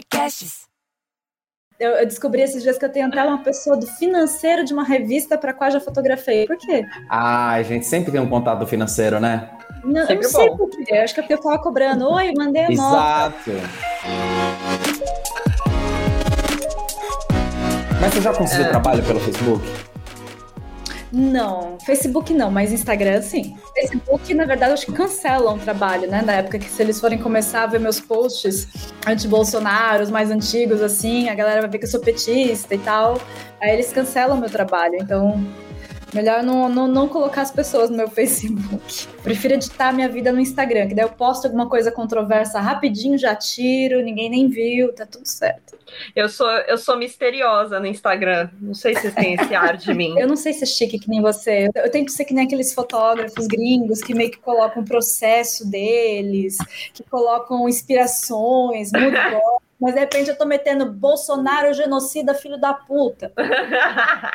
podcasts. Eu, eu descobri esses dias que eu tenho até uma pessoa do financeiro de uma revista para qual já fotografei. Por quê? Ah, a gente sempre tem um contato financeiro, né? Não, eu não sei bom. por quê. Acho que é porque eu tava cobrando. Oi, mandei a nota. Exato. Mas você já conseguiu É. trabalho pelo Facebook? Não, Facebook não, mas Instagram sim. Facebook, na verdade, acho que cancelam o trabalho, né? Na época que se eles forem começar a ver meus posts anti-Bolsonaro, os mais antigos, assim, a galera vai ver que eu sou petista e tal. Aí eles cancelam meu trabalho. Então, melhor não, não, não colocar as pessoas no meu Facebook. Prefiro editar minha vida no Instagram, que daí eu posto alguma coisa controversa rapidinho, já tiro, ninguém nem viu, tá tudo certo. Eu sou, eu sou misteriosa no Instagram. Não sei se vocês têm esse ar de mim. Eu não sei ser chique que nem você. Eu, eu tento ser que nem aqueles fotógrafos gringos que meio que colocam o processo deles, que colocam inspirações, board, mas de repente eu tô metendo Bolsonaro genocida, filho da puta.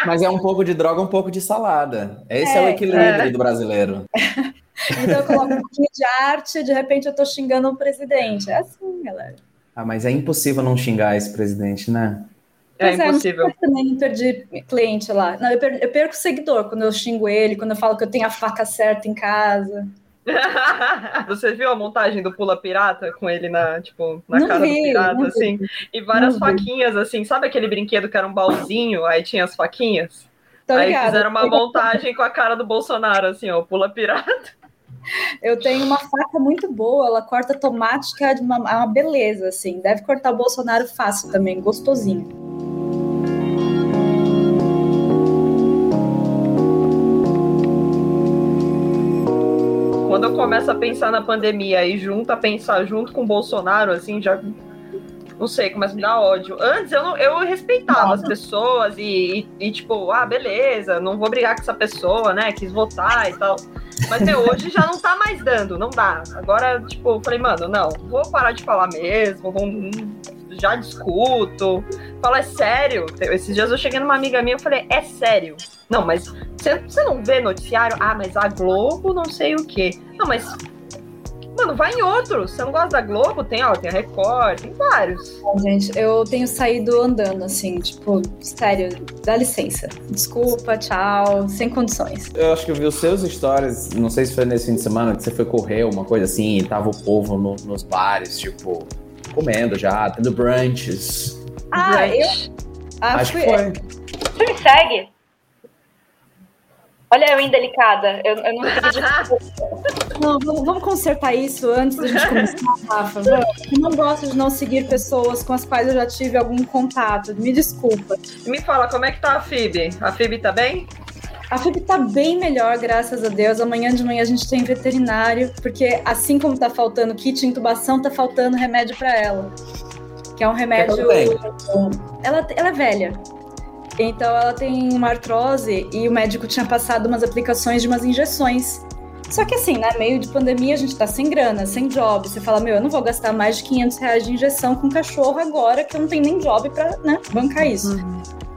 Mas é um pouco de droga, um pouco de salada. Esse é, o É, equilíbrio é. do brasileiro. Então eu coloco um pouquinho de arte, de repente eu tô xingando o presidente. É assim, galera. Ah, mas é impossível não xingar esse presidente, né? É Pois não impossível. se eu também perdi cliente lá. Não, eu, per- eu perco seguidor quando eu xingo ele, quando eu falo que eu tenho a faca certa em casa. Você viu a montagem do Pula Pirata com ele na, tipo, na Não cara do vi, pirata, não vi. assim? E várias Não vi. faquinhas, assim. Sabe aquele brinquedo que era um baúzinho, aí tinha as faquinhas? Tô aí ligada. fizeram uma montagem com a cara do Bolsonaro, assim, ó, Pula Pirata. Eu tenho uma faca muito boa, ela corta tomate, que é de uma, é uma beleza, assim. Deve cortar o Bolsonaro fácil também, gostosinho. Quando eu começo a pensar na pandemia e junto a pensar junto com o Bolsonaro, assim, já. Não sei, começa a me dar ódio. Antes eu, não, eu respeitava as pessoas e, e, e, tipo, ah, beleza, não vou brigar com essa pessoa, né? Quis votar e tal. Mas, meu, hoje já não tá mais dando, não dá. Agora, tipo, eu falei, mano, não, vou parar de falar mesmo, vou- já discuto. Falo, é sério. Esses dias eu cheguei numa amiga minha e falei, é sério. Não, mas você você não vê noticiário? Ah, mas a Globo não sei o quê. Não, mas. Mano, vai em outros. Você não gosta da Globo? Tem, ó, tem a Record, tem vários. Gente, eu tenho saído andando, assim, tipo, sério, dá licença. Desculpa, tchau, sem condições. Eu acho que eu vi os seus stories, não sei se foi nesse fim de semana, que você foi correr, uma coisa assim, e tava o povo no- nos bares, tipo, comendo já, tendo brunches. Ah, eu ah, Acho fui- que foi. Você me segue? Olha eu indelicada. Eu, eu não Não, vamos, vamos consertar isso antes da gente começar, Rafa. Eu não gosto de não seguir pessoas com as quais eu já tive algum contato. Me desculpa. Me fala, como é que tá a Fib? A Fib tá bem? A FIB tá bem melhor, graças a Deus. Amanhã de manhã a gente tem veterinário, porque assim como tá faltando kit de intubação, tá faltando remédio para ela. Que é um remédio. ela Ela, é velha. Então ela tem uma artrose e o médico tinha passado umas aplicações de umas injeções. Só que assim, né? Meio de pandemia, a gente tá sem grana, sem job. Você fala, meu, eu não vou gastar mais de 500 reais de injeção com cachorro agora, que eu não tenho nem job pra né, bancar isso.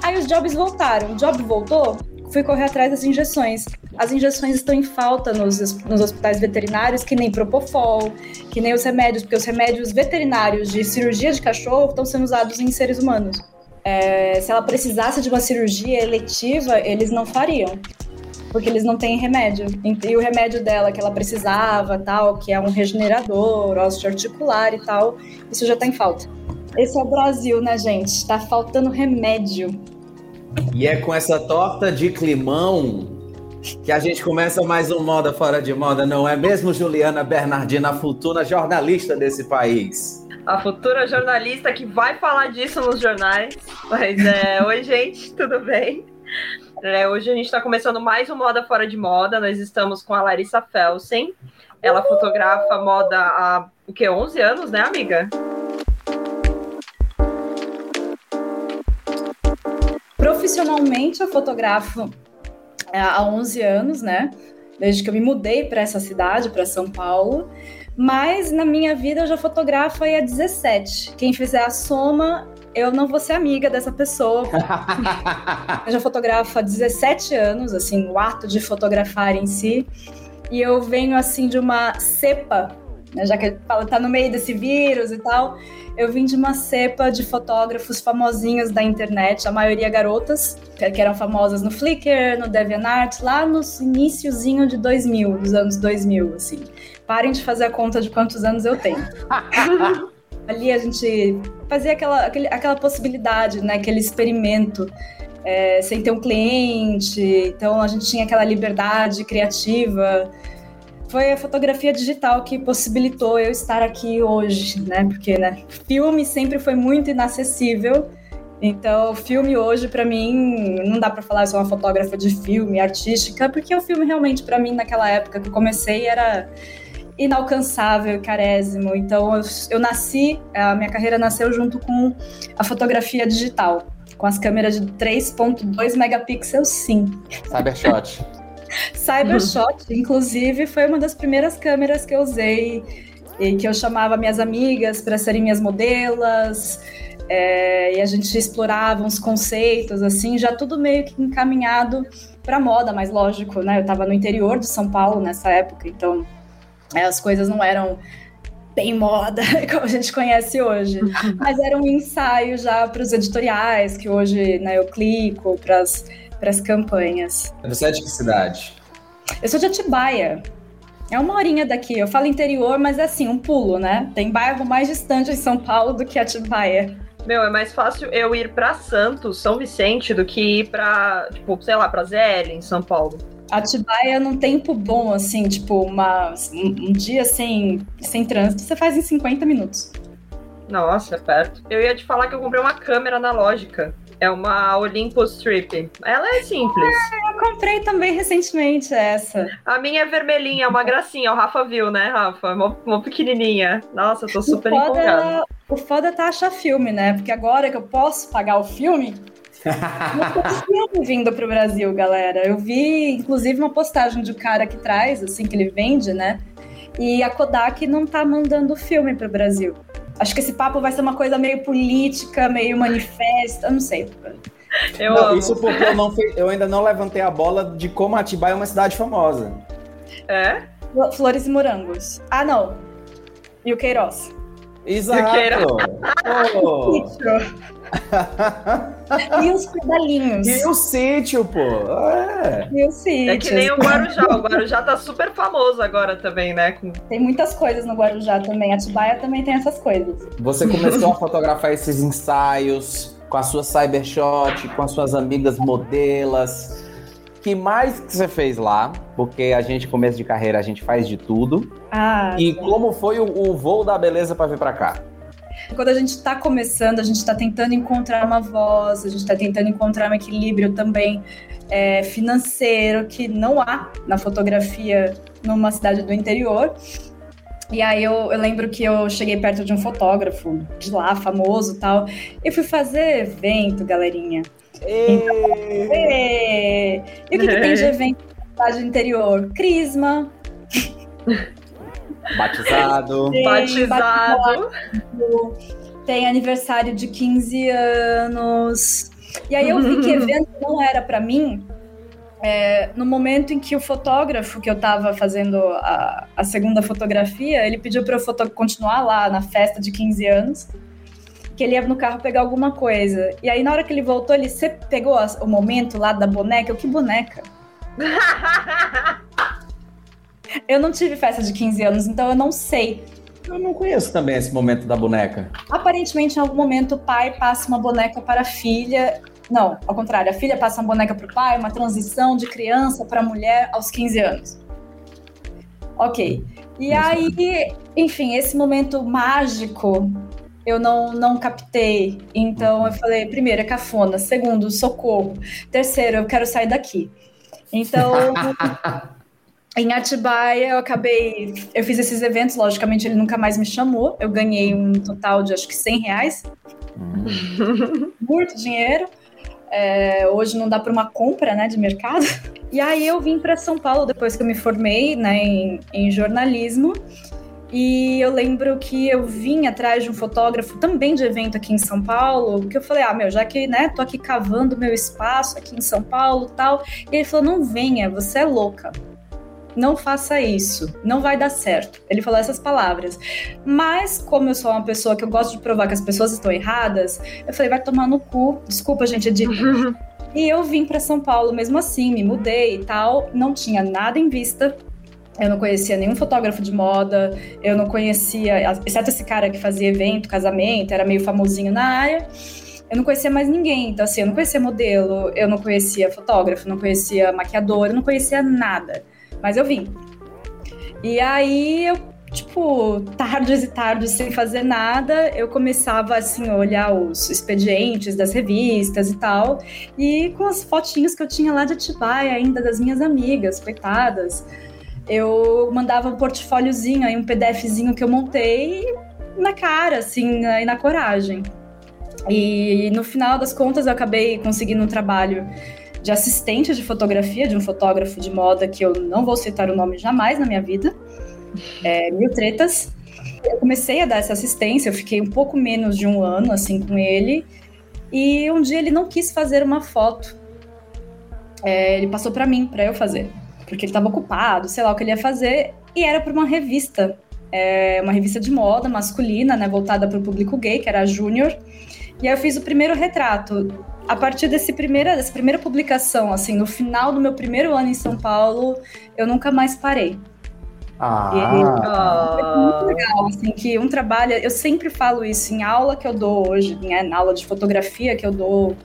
Aí os jobs voltaram. O job voltou, fui correr atrás das injeções. As injeções estão em falta nos, nos hospitais veterinários, que nem Propofol, que nem os remédios, porque os remédios veterinários de cirurgia de cachorro estão sendo usados em seres humanos. É, se ela precisasse de uma cirurgia eletiva, eles não fariam. Porque eles não têm remédio. E o remédio dela que ela precisava, tal, que é um regenerador, osteoarticular e tal, isso já tá em falta. Esse é o Brasil, né, gente? Tá faltando remédio. E é com essa torta de climão que a gente começa mais um Moda Fora de Moda, não é mesmo, Juliana Bernardina, a futura jornalista desse país? A futura jornalista que vai falar disso nos jornais. Mas é, oi, gente, tudo bem? É, hoje a gente está começando mais um Moda Fora de Moda. Nós estamos com a Larissa Felsen. Ela fotografa moda há o que, 11 anos, né, amiga? Profissionalmente, eu fotografo é, há 11 anos, né? Desde que eu me mudei para essa cidade, para São Paulo. Mas na minha vida eu já fotografo aí há 17. Quem fizer a soma, eu não vou ser amiga dessa pessoa. eu já fotografo há 17 anos, assim, o ato de fotografar em si. E eu venho, assim, de uma cepa né, já que fala tá no meio desse vírus e tal, eu vim de uma cepa de fotógrafos famosinhos da internet, a maioria garotas, que eram famosas no Flickr, no DeviantArt, lá no iníciozinho de 2000, dos anos 2000, assim. Parem de fazer a conta de quantos anos eu tenho. Ali a gente fazia aquela, aquele, aquela possibilidade, né, aquele experimento, é, sem ter um cliente, então a gente tinha aquela liberdade criativa, foi a fotografia digital que possibilitou eu estar aqui hoje, né? Porque, né, filme sempre foi muito inacessível. Então, filme hoje para mim não dá para falar sou uma fotógrafa de filme artística, porque o filme realmente para mim naquela época que eu comecei era inalcançável, carésimo. Então, eu, eu nasci, a minha carreira nasceu junto com a fotografia digital, com as câmeras de 3.2 megapixels, sim. Cybershot. Cybershot, inclusive, foi uma das primeiras câmeras que eu usei e que eu chamava minhas amigas para serem minhas modelas. É, e a gente explorava uns conceitos, assim, já tudo meio que encaminhado para moda, mas lógico, né? Eu estava no interior de São Paulo nessa época, então é, as coisas não eram bem moda, como a gente conhece hoje. Mas era um ensaio já para os editoriais, que hoje né, eu clico para as campanhas. Você é de que cidade? Eu sou de Atibaia. É uma horinha daqui. Eu falo interior, mas é assim, um pulo, né? Tem bairro mais distante em São Paulo do que Atibaia. Meu, é mais fácil eu ir para Santos, São Vicente, do que ir pra, tipo, sei lá, pra ZL, em São Paulo. Atibaia num tempo bom, assim, tipo, uma, um, um dia sem, sem trânsito, você faz em 50 minutos. Nossa, é perto. Eu ia te falar que eu comprei uma câmera analógica. É uma Olympus Trip. Ela é simples. Ah, eu comprei também recentemente essa. A minha é vermelhinha, é uma gracinha. O Rafa viu, né, Rafa? Uma, uma pequenininha. Nossa, eu tô super o foda, empolgada. O foda tá achar filme, né? Porque agora que eu posso pagar o filme, não tem filme vindo pro Brasil, galera. Eu vi, inclusive, uma postagem de um cara que traz, assim, que ele vende, né? E a Kodak não tá mandando filme pro Brasil. Acho que esse papo vai ser uma coisa meio política, meio manifesta, não sei. Eu não, isso porque eu, não fui, eu ainda não levantei a bola de como Atibaia é uma cidade famosa. É? Flores e morangos. Ah, não. E o Queiroz. Exato. E. Oh. e os pedalinhos. E o sítio, pô. É. E o sítio. É que nem o Guarujá. O Guarujá tá super famoso agora também, né? Tem muitas coisas no Guarujá também. Atibaia também tem essas coisas. Você começou a fotografar esses ensaios com a sua cybershot, com as suas amigas modelas. Que mais que você fez lá? Porque a gente, começo de carreira, a gente faz de tudo. Ah, e sim. como foi o, o voo da beleza para vir para cá? Quando a gente está começando, a gente está tentando encontrar uma voz, a gente está tentando encontrar um equilíbrio também é, financeiro que não há na fotografia numa cidade do interior. E aí eu, eu, lembro que eu cheguei perto de um fotógrafo de lá, famoso tal, e fui fazer evento, galerinha. Então, e, e o que, que tem de evento na cidade do interior? Crisma. Batizado. Tem batizado. Tem aniversário de 15 anos. E aí eu vi que evento não era para mim. É, no momento em que o fotógrafo que eu estava fazendo a, a, segunda fotografia, ele pediu para eu continuar lá na festa de 15 anos, que ele ia no carro pegar alguma coisa. E aí na hora que ele voltou, ele pegou o momento lá da boneca. Eu, que boneca? Eu não tive festa de 15 anos, então eu não sei. Eu não conheço também esse momento da boneca. Aparentemente, em algum momento, o pai passa uma boneca para a filha. Não, ao contrário, a filha passa uma boneca para o pai, uma transição de criança para mulher aos 15 anos. Ok. E aí, enfim, esse momento mágico eu não, não captei. Então eu falei, primeiro, é cafona. Segundo, socorro. Terceiro, eu quero sair daqui. Então. Em Atibaia, eu acabei. Eu fiz esses eventos, logicamente ele nunca mais me chamou. Eu ganhei um total de acho que 100 reais. Uhum. Muito dinheiro. É, hoje não dá para uma compra né, de mercado. E aí eu vim para São Paulo depois que eu me formei né, em, em jornalismo. E eu lembro que eu vim atrás de um fotógrafo também de evento aqui em São Paulo, que eu falei, ah, meu, já que, né, tô aqui cavando meu espaço aqui em São Paulo tal. E ele falou, não venha, você é louca não faça isso, não vai dar certo. Ele falou essas palavras. Mas, como eu sou uma pessoa que eu gosto de provar que as pessoas estão erradas, eu falei, vai tomar no cu. Desculpa, gente, é de... E eu vim para São Paulo mesmo assim, me mudei e tal, não tinha nada em vista. Eu não conhecia nenhum fotógrafo de moda, eu não conhecia, exceto esse cara que fazia evento, casamento, era meio famosinho na área. Eu não conhecia mais ninguém, então assim, eu não conhecia modelo, eu não conhecia fotógrafo, não conhecia maquiador, eu não conhecia nada. Mas eu vim. E aí eu tipo, tardes e tardes sem fazer nada, eu começava assim a olhar os expedientes das revistas e tal, e com as fotinhas que eu tinha lá de Atibaia ainda das minhas amigas, coitadas, eu mandava um portfóliozinho aí, um PDFzinho que eu montei na cara, assim, e na coragem. E no final das contas eu acabei conseguindo um trabalho de assistente de fotografia de um fotógrafo de moda que eu não vou citar o nome jamais na minha vida é, Mil Tretas. Eu comecei a dar essa assistência, eu fiquei um pouco menos de um ano assim com ele. E um dia ele não quis fazer uma foto. É, ele passou para mim, para eu fazer, porque ele estava ocupado, sei lá o que ele ia fazer, e era para uma revista, é, uma revista de moda masculina, né, voltada para o público gay, que era a Júnior. E aí eu fiz o primeiro retrato. A partir desse primeira, dessa primeira publicação, assim, no final do meu primeiro ano em São Paulo, eu nunca mais parei. Ah. E, é muito legal, assim, que um trabalho, eu sempre falo isso em aula que eu dou hoje, né, na aula de fotografia que eu dou,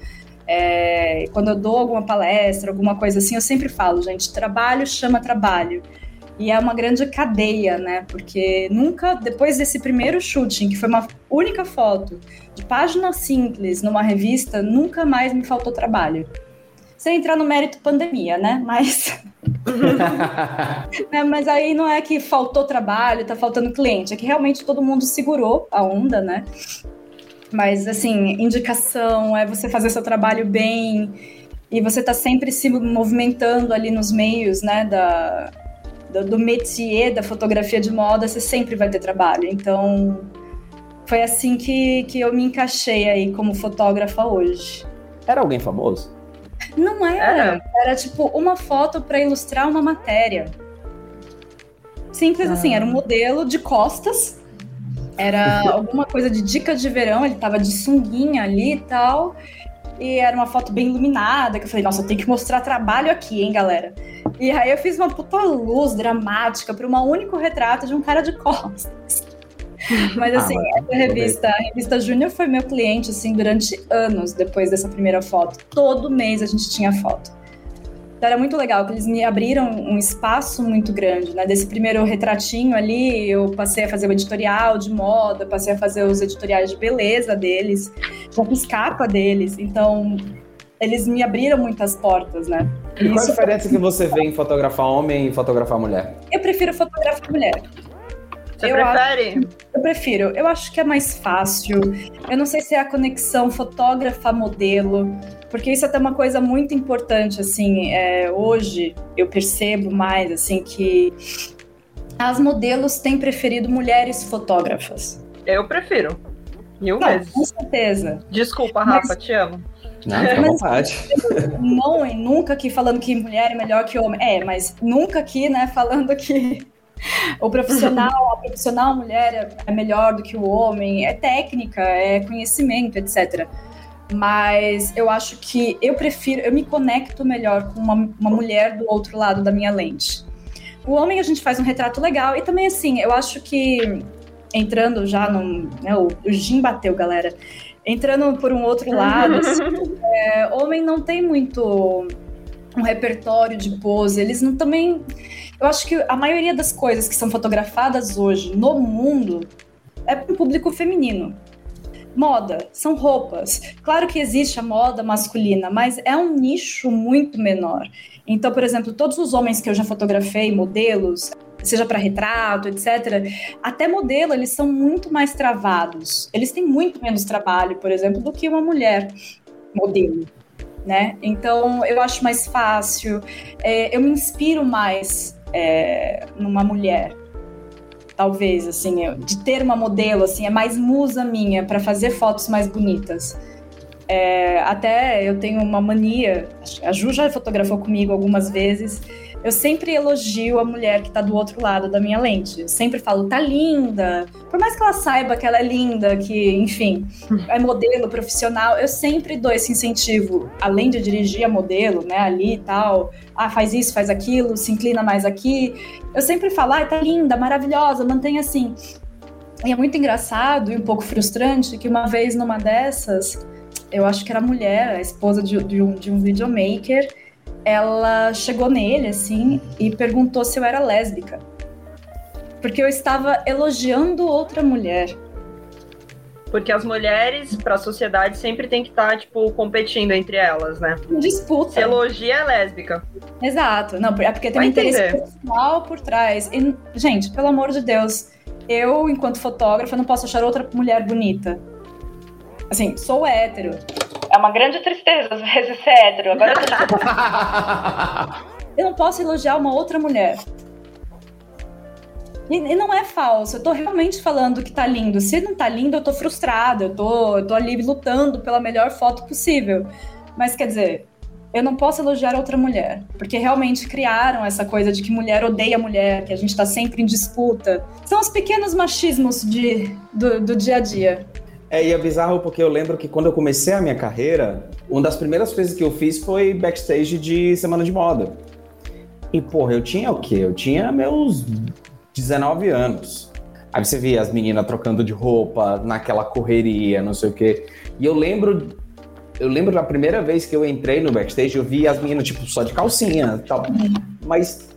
é, quando eu dou alguma palestra, alguma coisa assim, eu sempre falo, gente, trabalho chama trabalho. E é uma grande cadeia, né? Porque nunca, depois desse primeiro shooting, que foi uma única foto, de página simples, numa revista, nunca mais me faltou trabalho sem entrar no mérito pandemia, né? Mas. né? Mas aí não é que faltou trabalho, tá faltando cliente, é que realmente todo mundo segurou a onda, né? Mas, assim, indicação é você fazer seu trabalho bem e você tá sempre se movimentando ali nos meios, né, da, do, do métier da fotografia de moda, você sempre vai ter trabalho. Então, foi assim que, que eu me encaixei aí como fotógrafa hoje. Era alguém famoso? Não era. Era tipo uma foto para ilustrar uma matéria. Simples ah. assim, era um modelo de costas. Era alguma coisa de dicas de verão, ele tava de sunguinha ali e tal. E era uma foto bem iluminada, que eu falei, nossa, eu tenho que mostrar trabalho aqui, hein, galera. E aí eu fiz uma puta luz dramática para um único retrato de um cara de costas. Mas assim, ah, essa revista, a revista Júnior foi meu cliente assim durante anos depois dessa primeira foto. Todo mês a gente tinha foto. Então era muito legal, que eles me abriram um espaço muito grande, né? Desse primeiro retratinho ali, eu passei a fazer o editorial de moda, passei a fazer os editoriais de beleza deles, já fiz capa deles. Então, eles me abriram muitas portas, né? E, qual a diferença que você vê em fotografar homem e fotografar mulher? Eu prefiro fotografar mulher. Você eu prefere? Acho, eu prefiro. Eu acho que é mais fácil. Eu não sei se é a conexão fotógrafa-modelo, porque isso é até uma coisa muito importante, assim, é, hoje eu percebo mais, assim, que as modelos têm preferido mulheres fotógrafas. Eu prefiro. Mil não, vezes. Com certeza. Desculpa, Rafa, Mas... te amo. Não, fica à vontade. Não, nunca aqui falando que mulher é melhor que homem. É, mas nunca aqui, né, falando que o profissional, a profissional mulher é melhor do que o homem, é técnica, é conhecimento, etc. Mas eu acho que eu prefiro, eu me conecto melhor com uma, uma mulher do outro lado da minha lente. O homem a gente faz um retrato legal e também assim, eu acho que entrando já no. Né, o, o Jim bateu, galera. Entrando por um outro lado, assim, é, homem não tem muito um repertório de pose, eles não também eu acho que a maioria das coisas que são fotografadas hoje no mundo é para o público feminino. Moda, são roupas. Claro que existe a moda masculina, mas é um nicho muito menor. Então, por exemplo, todos os homens que eu já fotografei, modelos, seja para retrato, etc., até modelo, eles são muito mais travados. Eles têm muito menos trabalho, por exemplo, do que uma mulher modelo. Né? Então, eu acho mais fácil, é, eu me inspiro mais é, numa mulher. Talvez, assim, eu, de ter uma modelo, assim, é mais musa minha para fazer fotos mais bonitas. É, até eu tenho uma mania, a Ju já fotografou comigo algumas vezes, eu sempre elogio a mulher que tá do outro lado da minha lente. Eu sempre falo, tá linda. Por mais que ela saiba que ela é linda, que, enfim, é modelo profissional, eu sempre dou esse incentivo, além de dirigir a modelo, né, ali e tal. Ah, faz isso, faz aquilo, se inclina mais aqui. Eu sempre falo, ah, tá linda, maravilhosa, mantenha assim. E é muito engraçado e um pouco frustrante que uma vez numa dessas, eu acho que era mulher, a esposa de, de um, de um videomaker, ela chegou nele, assim, e perguntou se eu era lésbica. Porque eu estava elogiando outra mulher. Porque as mulheres, para a sociedade, sempre tem que estar, tá, tipo, competindo entre elas, né? Disputa. Se elogia é lésbica. Exato. Não, é porque tem Vai um entender. interesse pessoal por trás. E, gente, pelo amor de Deus, eu, enquanto fotógrafa, não posso achar outra mulher bonita. Assim, sou hétero. É uma grande tristeza às vezes ser hétero. Agora eu, eu não posso elogiar uma outra mulher. E, e, não é falso, eu tô realmente falando que tá lindo. Se não tá lindo, eu tô frustrada, eu tô, eu tô ali lutando pela melhor foto possível. Mas quer dizer, eu não posso elogiar outra mulher, porque realmente criaram essa coisa de que mulher odeia mulher, que a gente tá sempre em disputa. São os pequenos machismos de, do, do dia a dia. É, e é bizarro porque eu lembro que quando eu comecei a minha carreira, uma das primeiras coisas que eu fiz foi backstage de semana de moda. E, porra, eu tinha o quê? Eu tinha meus 19 anos. Aí você via as meninas trocando de roupa, naquela correria, não sei o quê. E eu lembro. Eu lembro da primeira vez que eu entrei no backstage, eu vi as meninas, tipo, só de calcinha e tal. Mas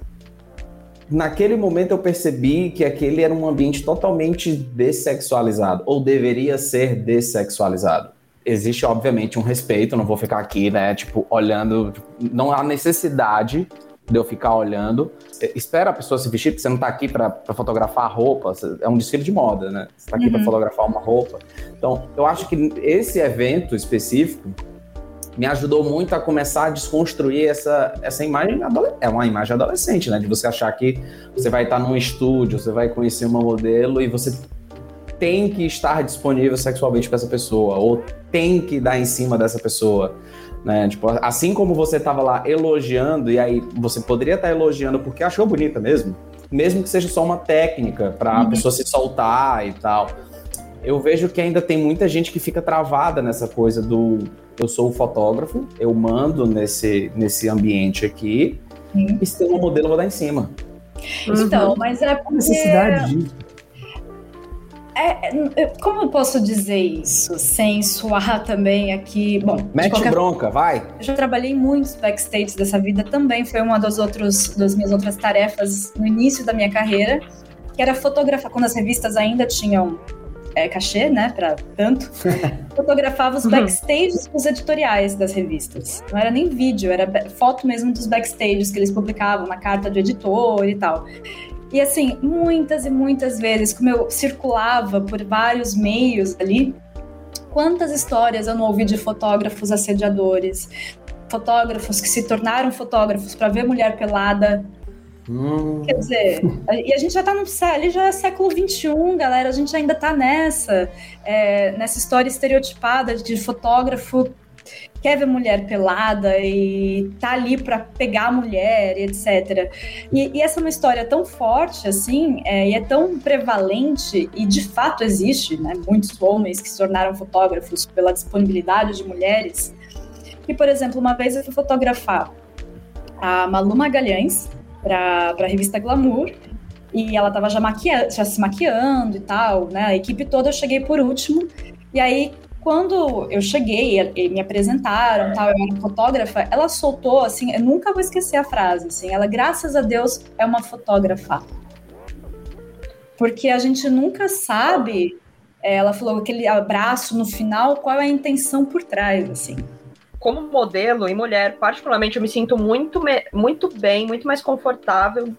naquele momento eu percebi que aquele era um ambiente totalmente dessexualizado, ou deveria ser dessexualizado. Existe, obviamente, um respeito, não vou ficar aqui, né, tipo, olhando. Não há necessidade de eu ficar olhando. Espera a pessoa se vestir, porque você não está aqui para fotografar a roupa, é um desfile de moda, né? Você está aqui uhum. para fotografar uma roupa. Então, eu acho que esse evento específico me ajudou muito a começar a desconstruir essa, essa imagem é uma imagem adolescente, né? De você achar que você vai estar num estúdio, você vai conhecer uma modelo e você tem que estar disponível sexualmente para essa pessoa ou tem que dar em cima dessa pessoa, né? Tipo, assim como você estava lá elogiando e aí você poderia estar elogiando porque achou bonita mesmo, mesmo que seja só uma técnica para uhum. a pessoa se soltar e tal. Eu vejo que ainda tem muita gente que fica travada nessa coisa do eu sou o fotógrafo, eu mando nesse, nesse ambiente aqui, Sim. e se tem um modelo, eu vou dar em cima. Então, uhum. mas é porque... necessidade disso. É, é, como eu posso dizer isso sem suar também aqui? Bom, mete qualquer... bronca, vai. Eu já trabalhei muitos backstage dessa vida também, foi uma das, outros, das minhas outras tarefas no início da minha carreira, que era fotografar quando as revistas ainda tinham é, cachê, né, para tanto, fotografava os uhum. backstages dos editoriais das revistas. Não era nem vídeo, era foto mesmo dos backstages que eles publicavam na carta do editor e tal. E assim, muitas e muitas vezes, como eu circulava por vários meios ali, quantas histórias eu não ouvi de fotógrafos assediadores, fotógrafos que se tornaram fotógrafos para ver mulher pelada Hum. Quer dizer, e a gente já tá no ali já é século XXI, galera. A gente ainda tá nessa, é, nessa história estereotipada de fotógrafo quer ver mulher pelada e tá ali para pegar a mulher, etc. E, e, essa é uma história tão forte assim, é, e é tão prevalente, e de fato existe, né? Muitos homens que se tornaram fotógrafos pela disponibilidade de mulheres. Que, por exemplo, uma vez eu fui fotografar a Malu Magalhães, para a revista Glamour. E ela estava já, já se maquiando e tal, né? A equipe toda eu cheguei por último. E aí, quando eu cheguei e me apresentaram, tal, eu era fotógrafa, ela soltou assim, eu nunca vou esquecer a frase, assim, ela graças a Deus é uma fotógrafa. Porque a gente nunca sabe, é, ela falou aquele abraço no final, qual é a intenção por trás, assim como modelo e mulher, particularmente, eu me sinto muito, muito bem, muito mais confortável,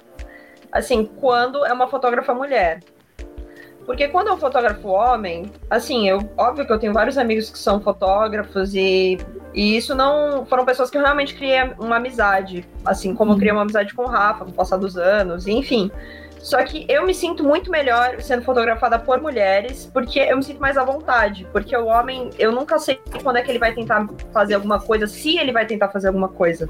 assim, quando é uma fotógrafa mulher. Porque quando é um fotógrafo homem, assim, eu óbvio que eu tenho vários amigos que são fotógrafos e, e isso não foram pessoas que eu realmente criei uma amizade, assim como eu criei uma amizade com o Rafa no passar dos anos, enfim. Só que eu me sinto muito melhor sendo fotografada por mulheres, porque eu me sinto mais à vontade. Porque o homem, eu nunca sei quando é que ele vai tentar fazer alguma coisa, se ele vai tentar fazer alguma coisa.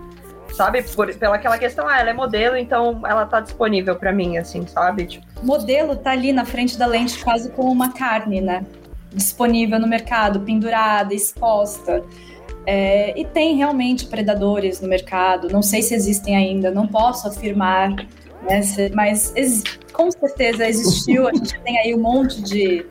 sabe? Por, pela aquela questão, ah, ela é modelo, então ela tá disponível para mim, assim, sabe? Tipo... Modelo tá ali na frente da lente quase como uma carne, né? Disponível no mercado, pendurada, exposta. É, e tem realmente predadores no mercado, não sei se existem ainda, não posso afirmar, né, mas com certeza existiu. A gente tem aí um monte de,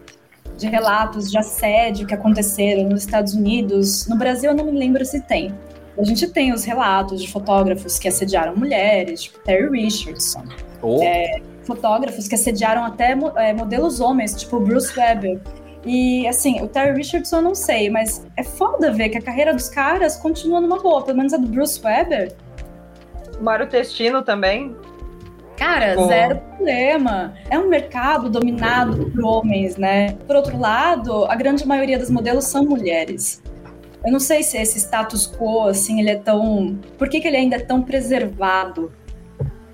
de relatos de assédio que aconteceram nos Estados Unidos. No Brasil, eu não me lembro se tem. A gente tem os relatos de fotógrafos que assediaram mulheres, tipo Terry Richardson. Oh. É, fotógrafos que assediaram até é, modelos homens, tipo Bruce Weber. E assim, o Terry Richardson eu não sei, mas é foda ver que a carreira dos caras continua numa boa, pelo menos a do Bruce Weber. Mário Testino também. Cara, zero problema. É um mercado dominado por homens, né? Por outro lado, a grande maioria dos modelos são mulheres. Eu não sei se esse status quo, assim, ele é tão. Por que, que ele ainda é tão preservado?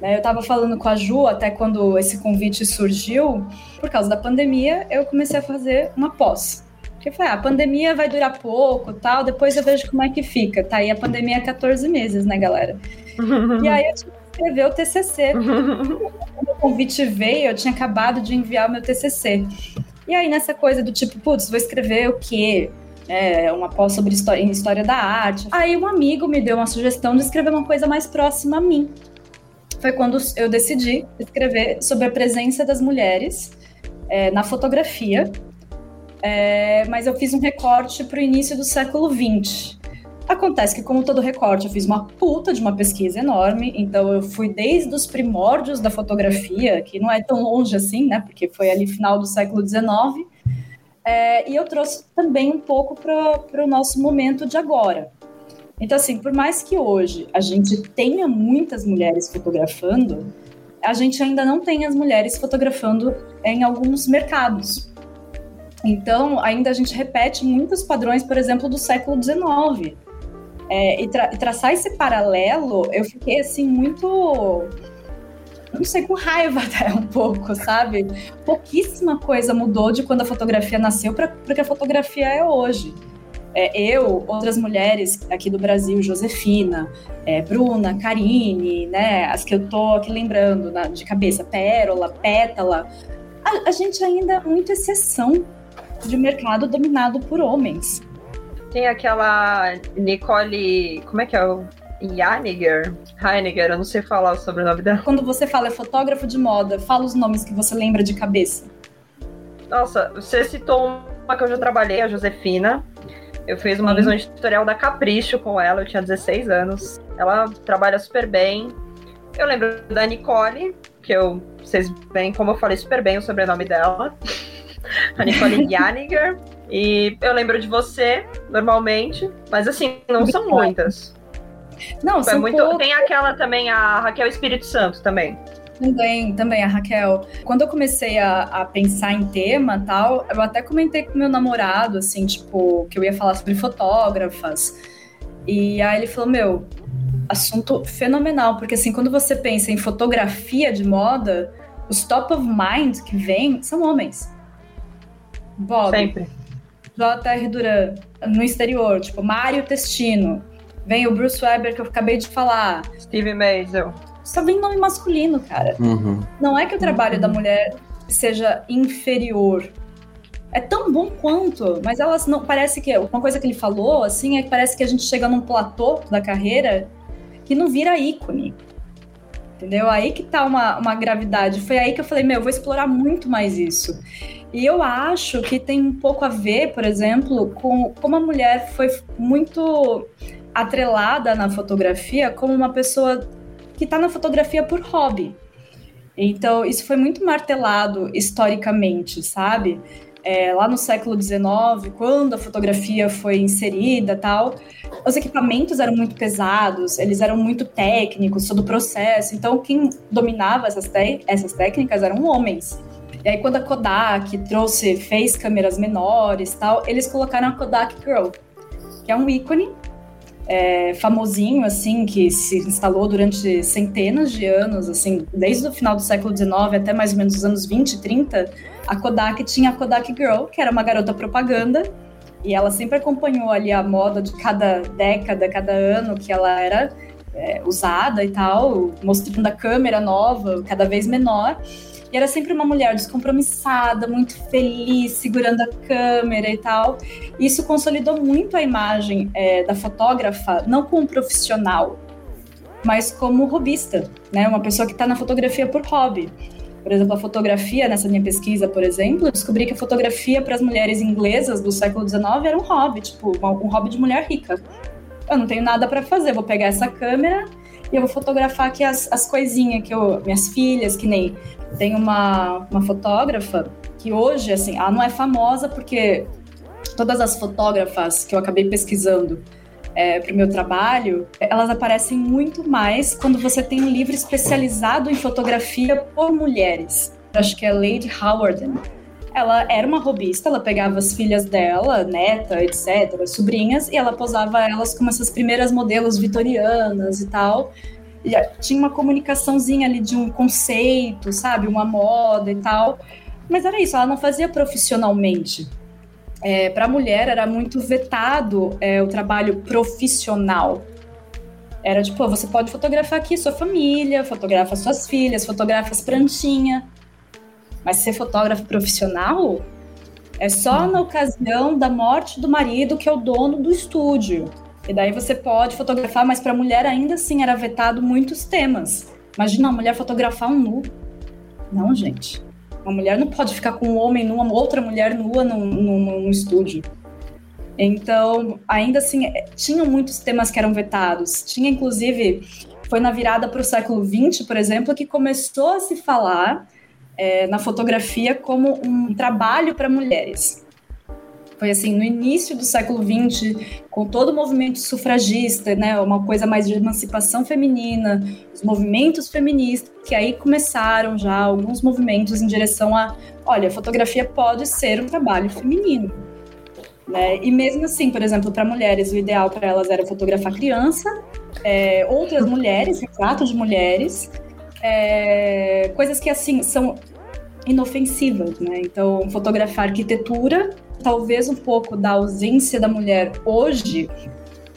Né, eu estava falando com a Ju até quando esse convite surgiu, por causa da pandemia, eu comecei a fazer uma pós. Porque eu falei, ah, a pandemia vai durar pouco tal, depois eu vejo como é que fica. Tá aí a pandemia há 14 meses, né, galera? e aí eu tive escrever o TCC. Quando o convite veio, eu tinha acabado de enviar o meu TCC. E aí nessa coisa do tipo, putz, vou escrever o quê? é, uma pós sobre história, história da arte. Aí um amigo me deu uma sugestão de escrever uma coisa mais próxima a mim. Foi quando eu decidi escrever sobre a presença das mulheres é, na fotografia, é, mas eu fiz um recorte para o início do século XX. Acontece que, como todo recorte, eu fiz uma puta de uma pesquisa enorme, então eu fui desde os primórdios da fotografia, que não é tão longe assim, né? Porque foi ali final do século XIX, é, e eu trouxe também um pouco para o nosso momento de agora. Então, assim, por mais que hoje a gente tenha muitas mulheres fotografando, a gente ainda não tem as mulheres fotografando em alguns mercados. Então, ainda a gente repete muitos padrões, por exemplo, do século XIX. É, e, tra e traçar esse paralelo, eu fiquei, assim, muito não sei, com raiva até um pouco, sabe? Pouquíssima coisa mudou de quando a fotografia nasceu para o que a fotografia é hoje. É, eu, outras mulheres aqui do Brasil, Josefina, é, Bruna, Karine, né, as que eu tô aqui lembrando na, de cabeça, Pérola, Pétala, a, a gente ainda é muito exceção de mercado dominado por homens. Tem aquela Nicole, como é que é o Heiniger, eu não sei falar sobre o nome dela. Quando você fala é fotógrafo de moda, fala os nomes que você lembra de cabeça. Nossa, você citou uma que eu já trabalhei, a Josefina. Eu fiz uma Sim. vez um editorial da Capricho com ela, eu tinha 16 anos. Ela trabalha super bem. Eu lembro da Nicole, que eu, vocês veem como eu falei super bem o sobrenome dela. a Nicole Janiger. E eu lembro de você, normalmente, mas assim, não são muitas. Não, é muito. Tem aquela também, a Raquel Espírito Santo também. Também, também, a Raquel. Quando eu comecei a, a, pensar em tema tal, eu até comentei com meu namorado, assim, tipo, que eu ia falar sobre fotógrafas. E aí ele falou: Meu, assunto fenomenal, porque assim, quando você pensa em fotografia de moda, os top of mind que vem são homens. Bob. Sempre. J.R. Duran, no exterior, tipo, Mário Testino, Vem o Bruce Weber, que eu acabei de falar. Steve Maisel. Só vem nome masculino, cara. Uhum. Não é que o trabalho uhum. da mulher seja inferior. É tão bom quanto, mas elas não. Parece que. Uma coisa que ele falou, assim, é que parece que a gente chega num platô da carreira que não vira ícone. Entendeu? Aí que tá uma, uma gravidade. Foi aí que eu falei, meu, eu vou explorar muito mais isso. E eu acho que tem um pouco a ver, por exemplo, com como a mulher foi muito atrelada na fotografia como uma pessoa que está na fotografia por hobby. Então, isso foi muito martelado historicamente, sabe? É, lá no século XIX, quando a fotografia foi inserida tal, os equipamentos eram muito pesados, eles eram muito técnicos, todo o processo. Então, quem dominava essas, essas técnicas eram homens. E aí, quando a Kodak trouxe, fez câmeras menores tal, eles colocaram a Kodak Girl, que é um ícone é, famosinho, assim, que se instalou durante centenas de anos, assim, desde o final do século XIX até mais ou menos os anos 20, 30, a Kodak tinha a Kodak Girl, que era uma garota propaganda, e ela sempre acompanhou ali a moda de cada década, cada ano que ela era é, usada e tal, mostrando a câmera nova, cada vez menor. E era sempre uma mulher descompromissada, muito feliz, segurando a câmera e tal. Isso consolidou muito a imagem é, da fotógrafa, não como profissional, mas como hobbyista, né? Uma pessoa que está na fotografia por hobby. Por exemplo, a fotografia, nessa minha pesquisa, por exemplo, eu descobri que a fotografia para as mulheres inglesas do século XIX era um hobby, tipo, um hobby de mulher rica. Eu não tenho nada para fazer, vou pegar essa câmera e eu vou fotografar aqui as, as coisinhas que eu. Minhas filhas, que nem. Tem uma, uma fotógrafa que hoje, assim, ela não é famosa porque todas as fotógrafas que eu acabei pesquisando é, para o meu trabalho, elas aparecem muito mais quando você tem um livro especializado em fotografia por mulheres. Acho que é Lady Howard ela era uma robista, ela pegava as filhas dela, neta, etc., sobrinhas, e ela posava elas como essas primeiras modelos vitorianas e tal. E tinha uma comunicaçãozinha ali de um conceito, sabe? Uma moda e tal. Mas era isso, ela não fazia profissionalmente. É, Para a mulher era muito vetado é, o trabalho profissional. Era tipo, você pode fotografar aqui sua família, fotografa suas filhas, fotografa as prantinhas. Mas ser fotógrafo profissional é só na ocasião da morte do marido que é o dono do estúdio. E daí você pode fotografar, mas para mulher ainda assim era vetado muitos temas. Imagina uma mulher fotografar um nu. Não, gente. Uma mulher não pode ficar com um homem nua, outra mulher nua num, num, num estúdio. Então, ainda assim, é, tinham muitos temas que eram vetados. Tinha, inclusive, foi na virada para o século XX, por exemplo, que começou a se falar é, na fotografia como um trabalho para mulheres. Foi assim, no início do século XX, com todo o movimento sufragista, né, uma coisa mais de emancipação feminina, os movimentos feministas, que aí começaram já alguns movimentos em direção a, olha, fotografia pode ser um trabalho feminino. Né? E mesmo assim, por exemplo, para mulheres, o ideal para elas era fotografar criança, é, outras mulheres, retratos de mulheres, é, coisas que assim são inofensivas, né? Então, fotografar arquitetura, talvez um pouco da ausência da mulher hoje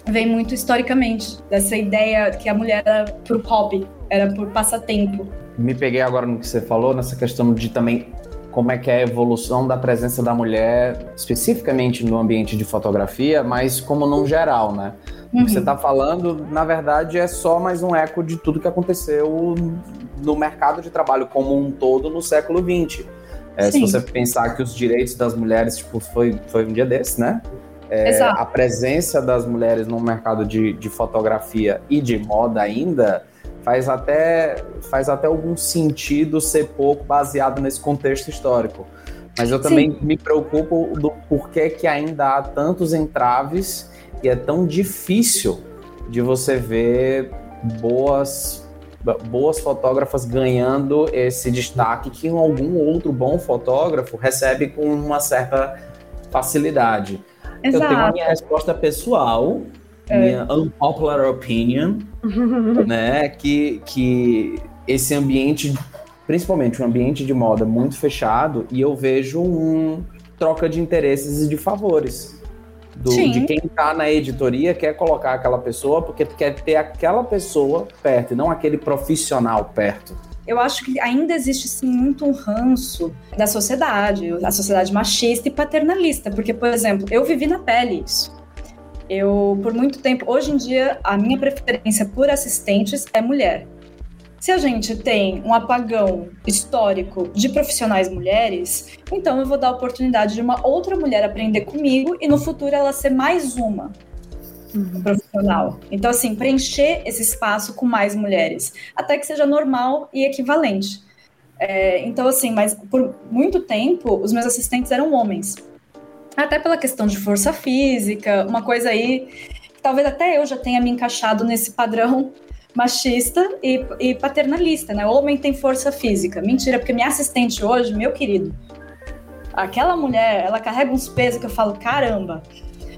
vem muito historicamente dessa ideia que a mulher era por hobby, era por passatempo. Me peguei agora no que você falou nessa questão de também como é que é a evolução da presença da mulher, especificamente no ambiente de fotografia, mas como num geral, né? Uhum. O que você está falando, na verdade, é só mais um eco de tudo que aconteceu no mercado de trabalho como um todo no século XX. É, se você pensar que os direitos das mulheres, tipo, foi, foi um dia desse, né? É, a presença das mulheres no mercado de, de fotografia e de moda ainda faz até, faz até algum sentido ser pouco baseado nesse contexto histórico. Mas eu também Sim. me preocupo do porquê que ainda há tantos entraves e é tão difícil de você ver boas boas fotógrafas ganhando esse destaque que algum outro bom fotógrafo recebe com uma certa facilidade. Exato. Eu tenho a minha resposta pessoal, é. minha unpopular opinion, né, que, que esse ambiente, principalmente um ambiente de moda muito fechado, e eu vejo um troca de interesses e de favores. Do, de quem está na editoria quer colocar aquela pessoa porque quer ter aquela pessoa perto e não aquele profissional perto. Eu acho que ainda existe sim muito um ranço da sociedade, a sociedade machista e paternalista, porque, por exemplo, eu vivi na pele isso. Eu, por muito tempo, hoje em dia, a minha preferência por assistentes é mulher. Se a gente tem um apagão histórico de profissionais mulheres, então eu vou dar a oportunidade de uma outra mulher aprender comigo e no futuro ela ser mais uma uhum. profissional. Então, assim, preencher esse espaço com mais mulheres, até que seja normal e equivalente. É, então, assim, mas por muito tempo os meus assistentes eram homens. Até pela questão de força física, uma coisa aí. Talvez até eu já tenha me encaixado nesse padrão machista e, e paternalista, né? O homem tem força física. Mentira, porque minha assistente hoje, meu querido, aquela mulher, ela carrega uns pesos que eu falo, caramba.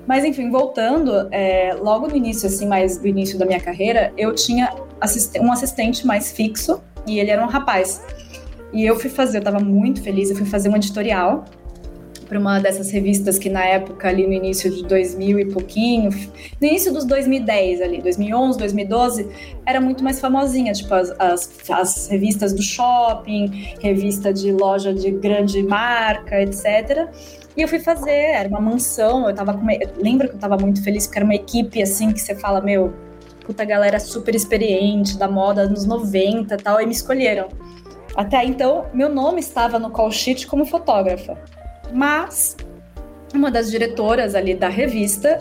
Mas enfim, voltando, é, logo no início, assim, mais do início da minha carreira, eu tinha assist um assistente mais fixo e ele era um rapaz. E eu fui fazer, eu tava muito feliz, eu fui fazer um editorial para uma dessas revistas que na época ali no início de 2000 e pouquinho, no início dos 2010 ali, 2011, 2012, era muito mais famosinha, tipo as, as, as revistas do shopping, revista de loja de grande marca, etc. E eu fui fazer, era uma mansão, eu tava com uma, eu lembro que eu tava muito feliz porque era uma equipe assim que você fala, meu, puta galera super experiente da moda nos 90 e tal, e me escolheram. Até então, meu nome estava no call sheet como fotógrafa. Mas uma das diretoras ali da revista,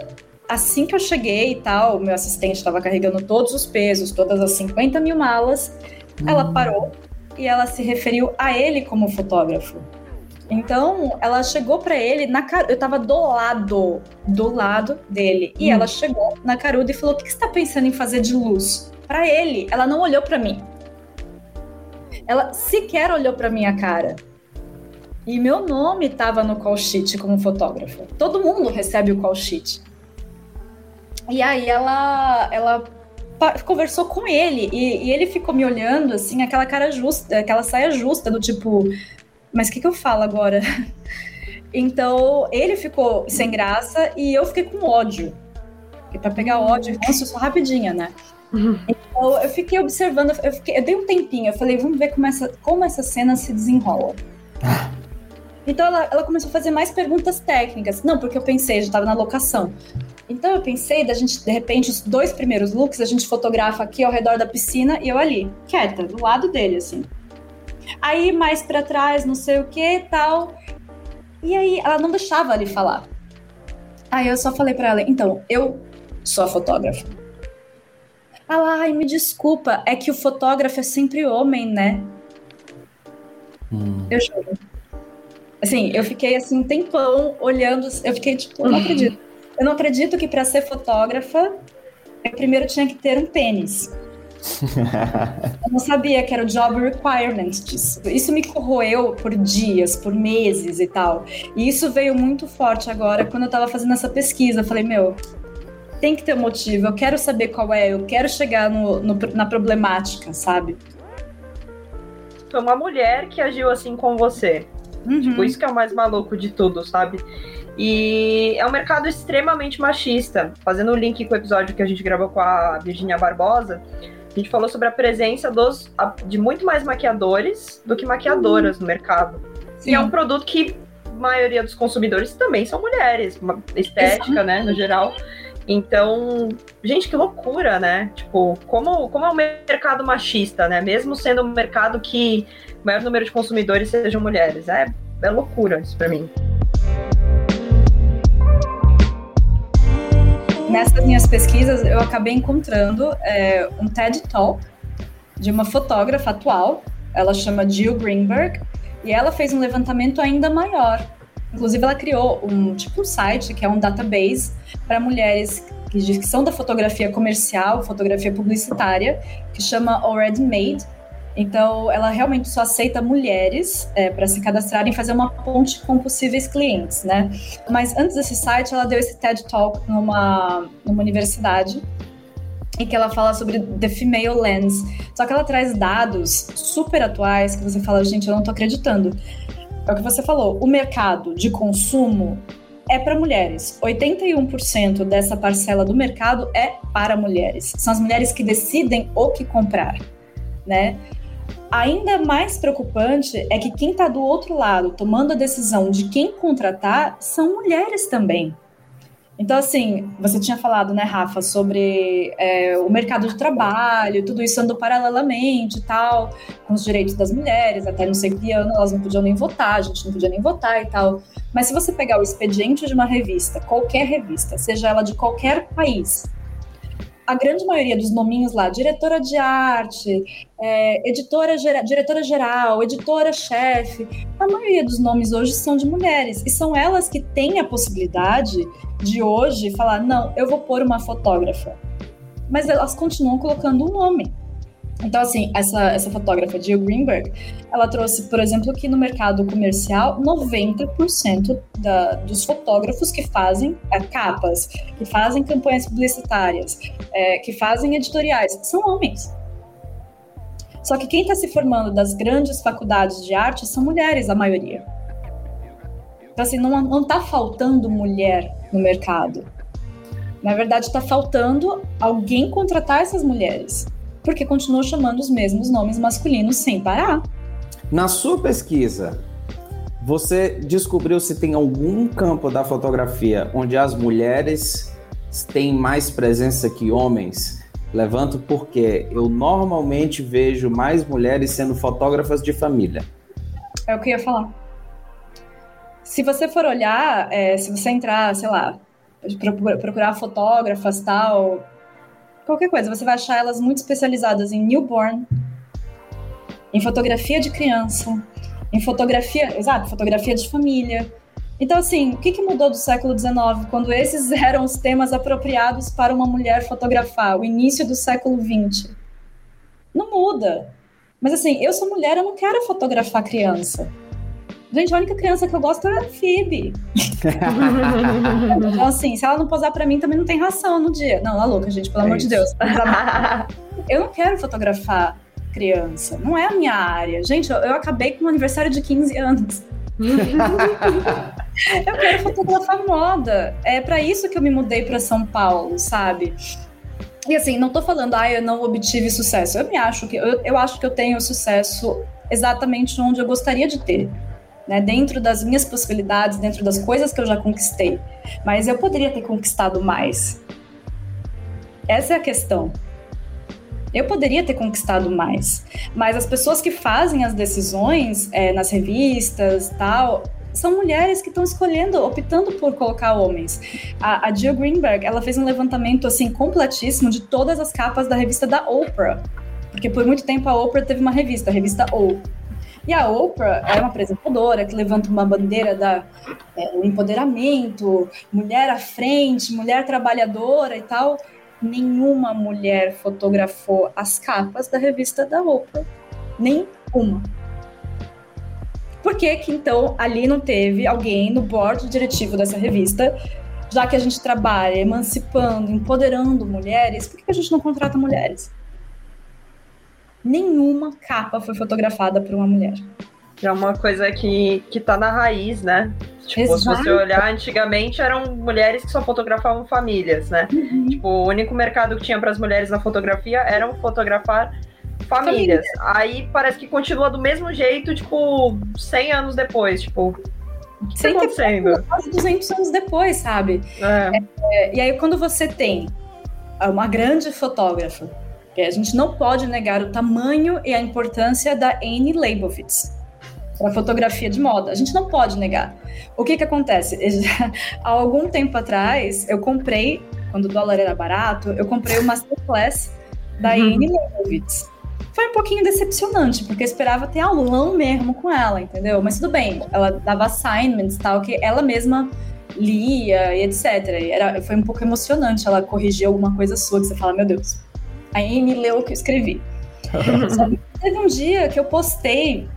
assim que eu cheguei e tal, meu assistente estava carregando todos os pesos, todas as 50 mil malas, hum. ela parou e ela se referiu a ele como fotógrafo. Então, ela chegou para ele na eu estava do lado, do lado dele, e hum. ela chegou na caruda e falou: "O que você está pensando em fazer de luz?" Para ele, ela não olhou para mim. Ela sequer olhou para minha cara. E meu nome estava no call sheet como fotógrafa. Todo mundo recebe o call sheet. E aí ela, ela conversou com ele e, e, ele ficou me olhando assim, aquela cara justa, aquela saia justa do tipo, mas o que, que eu falo agora? então ele ficou sem graça e eu fiquei com ódio. E para pegar ódio, nossa, eu sou rapidinha, né? Uhum. Então eu fiquei observando, eu, fiquei, eu dei um tempinho, eu falei, vamos ver como essa, como essa cena se desenrola. Ah. Então ela, ela começou a fazer mais perguntas técnicas. Não, porque eu pensei, já estava na locação. Então eu pensei da gente, de repente, os dois primeiros looks, a gente fotografa aqui ao redor da piscina e eu ali, quieta, do lado dele, assim. Aí mais para trás, não sei o que tal. E aí ela não deixava ele falar. Aí eu só falei para ela, então, eu sou a fotógrafa. Ela, ai, me desculpa, é que o fotógrafo é sempre homem, né? Hum. Eu juro. Assim, eu fiquei assim um tempão olhando, eu fiquei tipo, eu não acredito. Eu não acredito que para ser fotógrafa eu primeiro tinha que ter um pênis. eu não sabia que era o job requirement disso. Isso me corroeu por dias, por meses e tal. E isso veio muito forte agora quando eu tava fazendo essa pesquisa. Eu falei, meu, tem que ter um motivo, eu quero saber qual é, eu quero chegar no, no, na problemática, sabe? Foi uma mulher que agiu assim com você. Uhum. Tipo, isso que é o mais maluco de tudo, sabe? E é um mercado extremamente machista. Fazendo o um link com o episódio que a gente gravou com a Virginia Barbosa, a gente falou sobre a presença dos, de muito mais maquiadores do que maquiadoras uhum. no mercado. Sim. E é um produto que a maioria dos consumidores também são mulheres, estética, né, no geral. Então, gente, que loucura, né? Tipo, como, como é um mercado machista, né? Mesmo sendo um mercado que maior número de consumidores sejam mulheres. É, é loucura isso para mim. Nessas minhas pesquisas, eu acabei encontrando é, um TED Talk de uma fotógrafa atual, ela chama Jill Greenberg, e ela fez um levantamento ainda maior. Inclusive, ela criou um tipo um site que é um database para mulheres que, que são da fotografia comercial, fotografia publicitária, que chama Already Made, então, ela realmente só aceita mulheres é, para se cadastrarem e fazer uma ponte com possíveis clientes, né? Mas antes desse site, ela deu esse TED Talk numa, numa universidade e que ela fala sobre The Female Lens. Só que ela traz dados super atuais que você fala, gente, eu não tô acreditando. É o que você falou, o mercado de consumo é para mulheres. 81% dessa parcela do mercado é para mulheres. São as mulheres que decidem o que comprar, né? Ainda mais preocupante é que quem está do outro lado, tomando a decisão de quem contratar, são mulheres também. Então, assim, você tinha falado, né, Rafa, sobre é, o mercado de trabalho, tudo isso andando paralelamente e tal, com os direitos das mulheres, até não sei que ano elas não podiam nem votar, a gente não podia nem votar e tal. Mas se você pegar o expediente de uma revista, qualquer revista, seja ela de qualquer país, a grande maioria dos nominhos lá, diretora de arte, é, editora gera, diretora geral, editora chefe, a maioria dos nomes hoje são de mulheres e são elas que têm a possibilidade de hoje falar não, eu vou pôr uma fotógrafa, mas elas continuam colocando um nome. Então, assim, essa, essa fotógrafa, Jill Greenberg, ela trouxe, por exemplo, que no mercado comercial, 90% da, dos fotógrafos que fazem é, capas, que fazem campanhas publicitárias, é, que fazem editoriais, são homens. Só que quem está se formando das grandes faculdades de arte são mulheres, a maioria. Então, assim, não, não tá faltando mulher no mercado. Na verdade, está faltando alguém contratar essas mulheres, porque continuam chamando os mesmos nomes masculinos sem parar. Na sua pesquisa, você descobriu se tem algum campo da fotografia onde as mulheres têm mais presença que homens? Levanto porque eu normalmente vejo mais mulheres sendo fotógrafas de família. É o que eu ia falar. Se você for olhar, é, se você entrar, sei lá, procurar fotógrafas tal, qualquer coisa, você vai achar elas muito especializadas em newborn, em fotografia de criança, em fotografia, exato, fotografia de família. Então, assim, o que, que mudou do século XIX quando esses eram os temas apropriados para uma mulher fotografar, o início do século XX? Não muda. Mas, assim, eu sou mulher, eu não quero fotografar criança. Gente, a única criança que eu gosto é a Phoebe. então, assim, se ela não posar para mim, também não tem ração no dia. Não, é louca, gente, pelo é amor isso. de Deus. eu não quero fotografar criança. Não é a minha área. Gente, eu, eu acabei com um aniversário de 15 anos. eu quero fotografar moda. É para isso que eu me mudei para São Paulo, sabe? E assim, não tô falando, ah, eu não obtive sucesso. Eu me acho que eu, eu acho que eu tenho sucesso exatamente onde eu gostaria de ter né, dentro das minhas possibilidades, dentro das coisas que eu já conquistei. Mas eu poderia ter conquistado mais. Essa é a questão. Eu poderia ter conquistado mais, mas as pessoas que fazem as decisões é, nas revistas tal são mulheres que estão escolhendo, optando por colocar homens. A, a Jill Greenberg, ela fez um levantamento assim completíssimo de todas as capas da revista da Oprah, porque por muito tempo a Oprah teve uma revista, a revista O. E a Oprah é uma apresentadora que levanta uma bandeira da é, empoderamento, mulher à frente, mulher trabalhadora e tal. Nenhuma mulher fotografou as capas da revista da Oprah. Nenhuma. Por que que então ali não teve alguém no board diretivo dessa revista já que a gente trabalha emancipando, empoderando mulheres, por que a gente não contrata mulheres? Nenhuma capa foi fotografada por uma mulher. É uma coisa que, que tá na raiz, né? Tipo, Exato. se você olhar, antigamente eram mulheres que só fotografavam famílias, né? Uhum. Tipo, o único mercado que tinha para as mulheres na fotografia era fotografar famílias. Família. Aí parece que continua do mesmo jeito, tipo, 100 anos depois, tipo, o que tá acontecendo? Quase 200 anos depois, sabe? É. É, e aí, quando você tem uma grande fotógrafa a gente não pode negar o tamanho e a importância da Anne Leibovitz para fotografia de moda. A gente não pode negar. O que que acontece? Há algum tempo atrás, eu comprei, quando o dólar era barato, eu comprei o Masterclass da uhum. Anne Leibovitz. Foi um pouquinho decepcionante, porque eu esperava ter aulão mesmo com ela, entendeu? Mas tudo bem, ela dava assignments tal, que ela mesma lia e etc. Era, foi um pouco emocionante ela corrigir alguma coisa sua, que você fala, meu Deus, a Amy leu o que eu escrevi. teve um dia que eu postei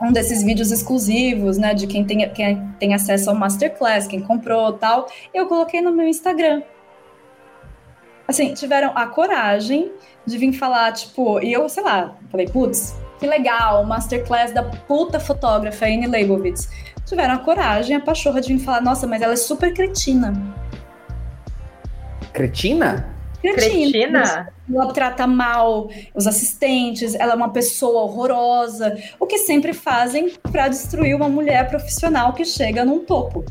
um desses vídeos exclusivos, né, de quem tem, quem tem acesso ao Masterclass, quem comprou tal, eu coloquei no meu Instagram. Assim, tiveram a coragem de vir falar, tipo, e eu, sei lá, falei, putz, que legal, Masterclass da puta fotógrafa Anne Leibovitz. Tiveram a coragem, a pachorra de vir falar, nossa, mas ela é super cretina. Cretina? Cretina? Ela trata mal os assistentes, ela é uma pessoa horrorosa, o que sempre fazem para destruir uma mulher profissional que chega num topo.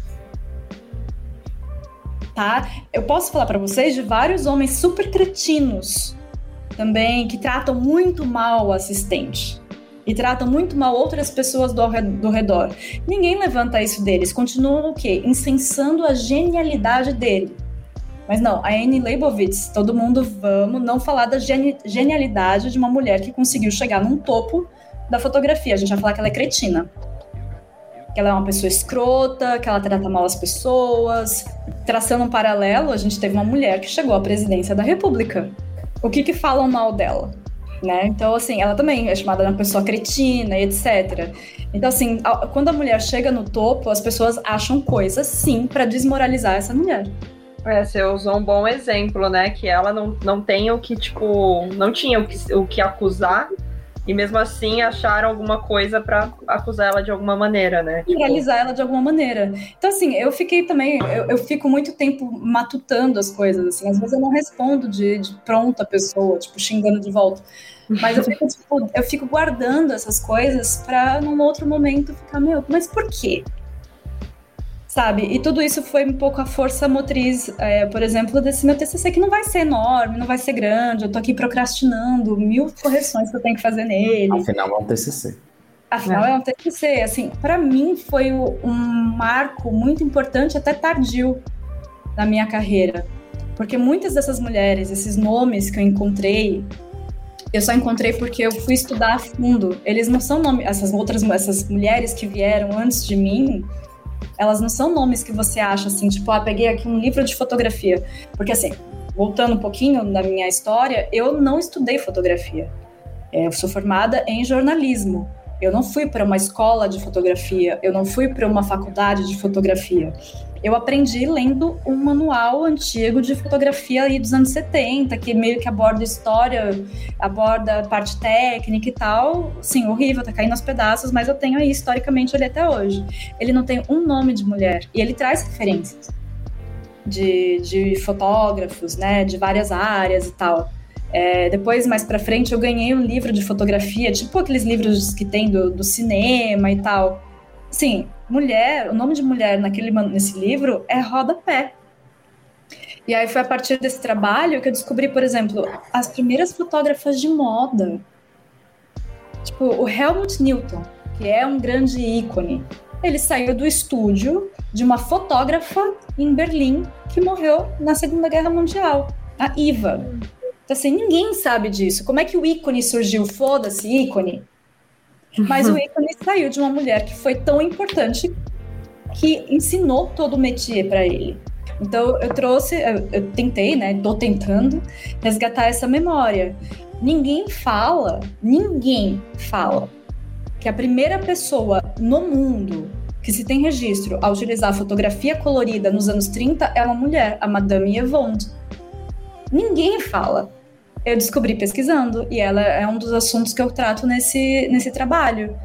Tá? Eu posso falar para vocês de vários homens super cretinos também que tratam muito mal o assistente e tratam muito mal outras pessoas do, do redor. Ninguém levanta isso deles, continuam o quê? Incensando a genialidade dele. Mas não, a Anne Leibovitz, todo mundo vamos não falar da genialidade de uma mulher que conseguiu chegar num topo da fotografia. A gente vai falar que ela é cretina. Que ela é uma pessoa escrota, que ela trata mal as pessoas. Traçando um paralelo, a gente teve uma mulher que chegou à presidência da República. O que que falam mal dela? Né? Então, assim, ela também é chamada de uma pessoa cretina etc. Então, assim, quando a mulher chega no topo, as pessoas acham coisas, sim, para desmoralizar essa mulher. É, você usou um bom exemplo, né? Que ela não, não tem o que, tipo, não tinha o que, o que acusar, E mesmo assim acharam alguma coisa para acusar ela de alguma maneira, né? Tipo... Realizar ela de alguma maneira. Então, assim, eu fiquei também, eu, eu, fico muito tempo matutando as coisas, assim. Às vezes eu não respondo de, de pronto a pessoa, tipo, xingando de volta. Mas eu fico, tipo, eu fico guardando essas coisas para num outro momento ficar, meu, mas por quê? Sabe? E tudo isso foi um pouco a força motriz, é, por exemplo, desse meu TCC, que não vai ser enorme, não vai ser grande, eu tô aqui procrastinando mil correções que eu tenho que fazer nele. Afinal, é um TCC. Afinal, é, é um TCC. Assim, para mim foi um marco muito importante, até tardio, na minha carreira. Porque muitas dessas mulheres, esses nomes que eu encontrei, eu só encontrei porque eu fui estudar a fundo. Eles não são nomes, essas outras essas mulheres que vieram antes de mim, elas não são nomes que você acha assim, tipo, ah, peguei aqui um livro de fotografia. Porque assim, voltando um pouquinho na minha história, eu não estudei fotografia. É, eu sou formada em jornalismo. Eu não fui para uma escola de fotografia, eu não fui para uma faculdade de fotografia. Eu aprendi lendo um manual antigo de fotografia aí dos anos 70, que meio que aborda história, aborda parte técnica e tal. Sim, horrível, tá caindo aos pedaços, mas eu tenho aí historicamente ele até hoje. Ele não tem um nome de mulher e ele traz referências de, de fotógrafos, né, de várias áreas e tal. É, depois, mais para frente, eu ganhei um livro de fotografia, tipo aqueles livros que tem do, do cinema e tal. Sim, mulher, o nome de mulher naquele, nesse livro é rodapé. E aí foi a partir desse trabalho que eu descobri, por exemplo, as primeiras fotógrafas de moda. Tipo, o Helmut Newton, que é um grande ícone. Ele saiu do estúdio de uma fotógrafa em Berlim que morreu na Segunda Guerra Mundial, a Iva. Então, assim, ninguém sabe disso. Como é que o ícone surgiu? Foda-se, ícone. Mas o ícone saiu de uma mulher que foi tão importante que ensinou todo o métier para ele. Então, eu trouxe, eu, eu tentei, né? Tô tentando resgatar essa memória. Ninguém fala, ninguém fala que a primeira pessoa no mundo que se tem registro a utilizar fotografia colorida nos anos 30 é uma mulher, a Madame Yvonne. Ninguém fala eu descobri pesquisando, e ela é um dos assuntos que eu trato nesse, nesse trabalho.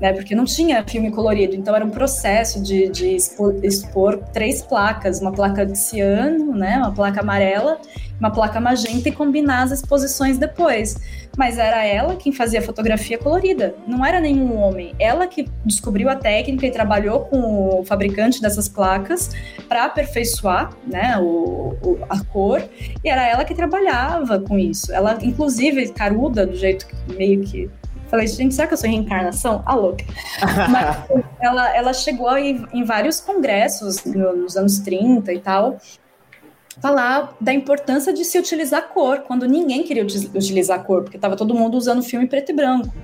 Né, porque não tinha filme colorido, então era um processo de, de expor, expor, três placas, uma placa de ciano, né, uma placa amarela, uma placa magenta e combinar as exposições depois. Mas era ela quem fazia fotografia colorida, não era nenhum homem. Ela que descobriu a técnica e trabalhou com o fabricante dessas placas para aperfeiçoar né, o, o, a cor, e era ela que trabalhava com isso. Ela, inclusive, caruda, do jeito que meio que Falei, gente, será que eu sou reencarnação? A louca. Mas ela, ela chegou em, em vários congressos no, nos anos 30 e tal, falar da importância de se utilizar cor, quando ninguém queria utilizar cor, porque estava todo mundo usando filme preto e branco.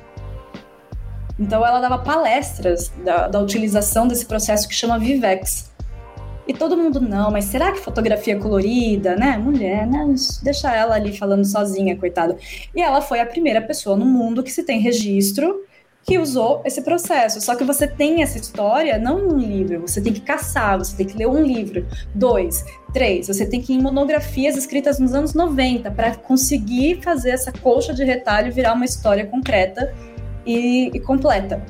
Então ela dava palestras da, da utilização desse processo que chama Vivex. E todo mundo, não, mas será que fotografia colorida, né? Mulher, né? Deixa ela ali falando sozinha, coitada. E ela foi a primeira pessoa no mundo que se tem registro que usou esse processo. Só que você tem essa história não em um livro, você tem que caçar, você tem que ler um livro, dois, três, você tem que ir em monografias escritas nos anos 90 para conseguir fazer essa colcha de retalho virar uma história concreta e, e, completa.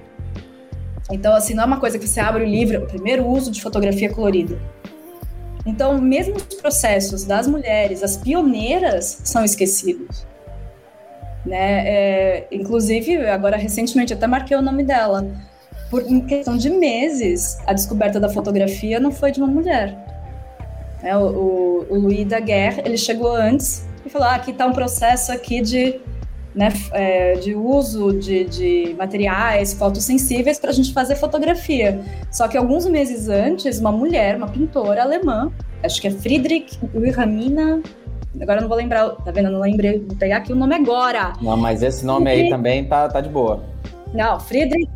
Então, assim, não é uma coisa que você abre o livro, o primeiro uso de fotografia colorida. Então, mesmo os processos das mulheres, as pioneiras, são esquecidos. Né? É, inclusive, agora recentemente até marquei o nome dela. Por em questão de meses, a descoberta da fotografia não foi de uma mulher. É, o, o, o Louis Daguerre, ele chegou antes e falou: ah, aqui está um processo aqui de, né, é, de uso de, de materiais fotossensíveis para a gente fazer fotografia. Só que alguns meses antes, uma mulher, uma pintora alemã, acho que é Friedrich Wilhelmina Agora eu não vou lembrar, tá vendo? Eu não lembrei, vou pegar aqui o nome agora. Não, mas esse nome Friedrich... aí também tá, tá de boa. Não, Friedrich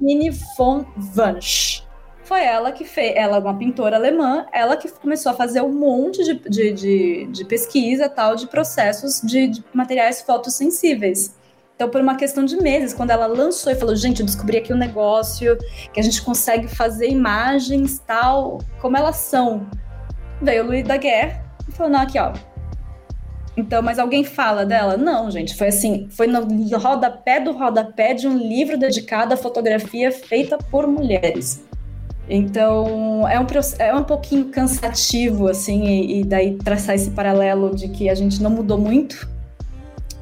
Mini von Wunsch. Foi ela que fez, ela é uma pintora alemã, ela que começou a fazer um monte de, de, de, de pesquisa tal de processos de, de materiais fotossensíveis. Então, por uma questão de meses, quando ela lançou e falou, gente, eu descobri aqui um negócio que a gente consegue fazer imagens tal, como elas são. Veio o Louis Daguerre e falou, não, aqui, ó, Então, mas alguém fala dela? Não, gente, foi assim, foi no rodapé do rodapé de um livro dedicado à fotografia feita por mulheres. Então, é um, é um pouquinho cansativo, assim, e, e daí traçar esse paralelo de que a gente não mudou muito,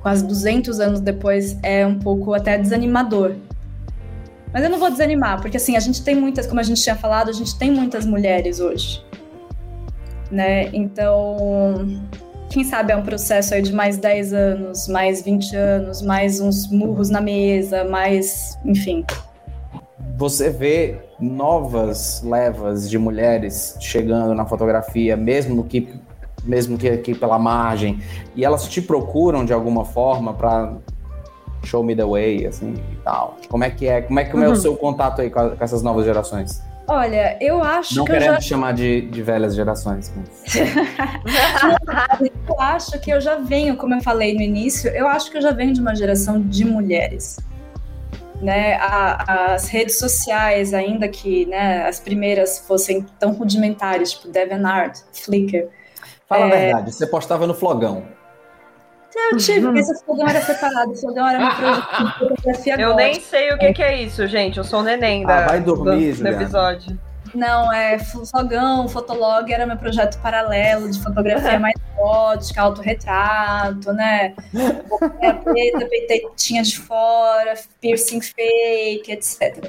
quase 200 anos depois, é um pouco até desanimador. Mas eu não vou desanimar, porque assim, a gente tem muitas, como a gente tinha falado, a gente tem muitas mulheres hoje. Né? Então, quem sabe é um processo aí de mais 10 anos, mais 20 anos, mais uns murros na mesa, mais, enfim. Você vê novas levas de mulheres chegando na fotografia, mesmo que mesmo que aqui pela margem, e elas te procuram de alguma forma para show me the way, assim, e tal. Como é que é? Como é que uhum. é o uhum. seu contato aí com, a, com, essas novas gerações? Olha, eu acho Não que querendo já... chamar de, de velhas gerações. Mas... eu acho que eu já venho, como eu falei no início, eu acho que eu já venho de uma geração de mulheres né, a, as redes sociais, ainda que né, as primeiras fossem tão rudimentares, tipo DeviantArt, Flickr. Fala é... a verdade, você postava no flogão. Eu tive, uhum. esse flogão era separado, o flogão era meu projeto de fotografia Eu nem sei o que, que, é isso, gente. Eu sou o neném ah, da, vai dormir, do, do episódio. Não, é Flogão, Fotolog era meu projeto paralelo de fotografia mais gótica, autorretrato, né? Boquinha preta, peitinha de fora, piercing fake, etc.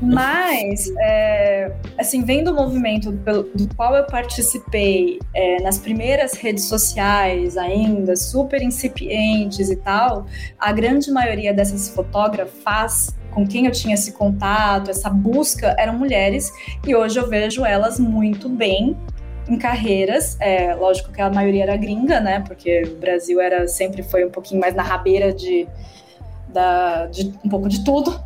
Mas, é, assim, vendo o movimento do qual eu participei é, nas primeiras redes sociais ainda, super incipientes e tal, a grande maioria dessas fotógrafas com quem eu tinha esse contato, essa busca, eram mulheres, e hoje eu vejo elas muito bem em carreiras. É, lógico que a maioria era gringa, né? Porque o Brasil era sempre foi um pouquinho mais na rabeira de, da, de um pouco de tudo.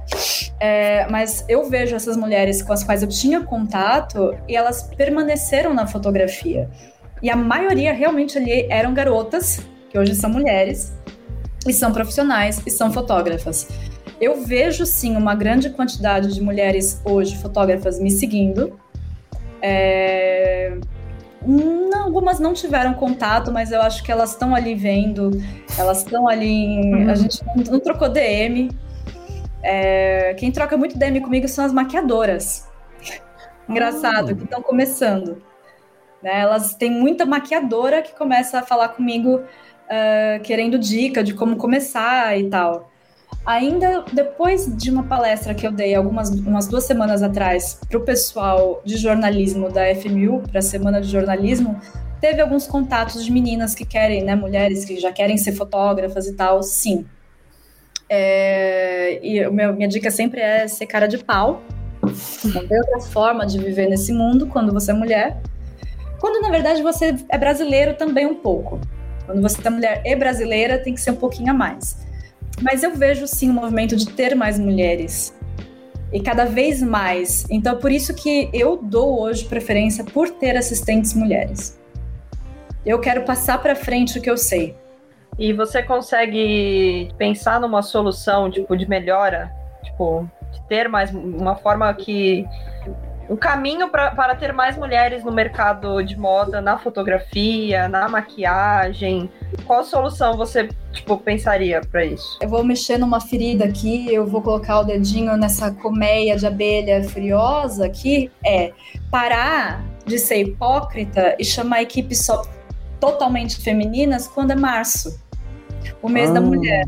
É, mas eu vejo essas mulheres com as quais eu tinha contato e elas permaneceram na fotografia. E a maioria realmente ali eram garotas, que hoje são mulheres, e são profissionais e são fotógrafas. Eu vejo sim uma grande quantidade de mulheres hoje fotógrafas me seguindo. É, não, algumas não tiveram contato, mas eu acho que elas estão ali vendo, elas estão ali. Em, uhum. A gente não, não trocou DM. É, quem troca muito DM comigo são as maquiadoras. Engraçado, uhum. que estão começando. Né? Elas têm muita maquiadora que começa a falar comigo uh, querendo dica de como começar e tal. Ainda depois de uma palestra que eu dei algumas umas duas semanas atrás para o pessoal de jornalismo da FMU, para a Semana de Jornalismo, teve alguns contatos de meninas que querem, né, mulheres que já querem ser fotógrafas e tal, sim. É, e meu, minha dica sempre é ser cara de pau. Não tem outra forma de viver nesse mundo quando você é mulher. Quando na verdade você é brasileiro também um pouco. Quando você é mulher e brasileira, tem que ser um pouquinho a mais. Mas eu vejo sim o movimento de ter mais mulheres. E cada vez mais. Então, por isso que eu dou hoje preferência por ter assistentes mulheres. Eu quero passar para frente o que eu sei. E você consegue pensar numa solução, tipo, de melhora? Tipo, de ter mais uma forma que um caminho pra, para ter mais mulheres no mercado de moda, na fotografia, na maquiagem? Qual solução você tipo pensaria para isso? Eu vou mexer numa ferida aqui, eu vou colocar o dedinho nessa colmeia de abelha furiosa aqui, é parar de ser hipócrita e chamar a equipe só totalmente femininas quando é março, o mês ah. da mulher.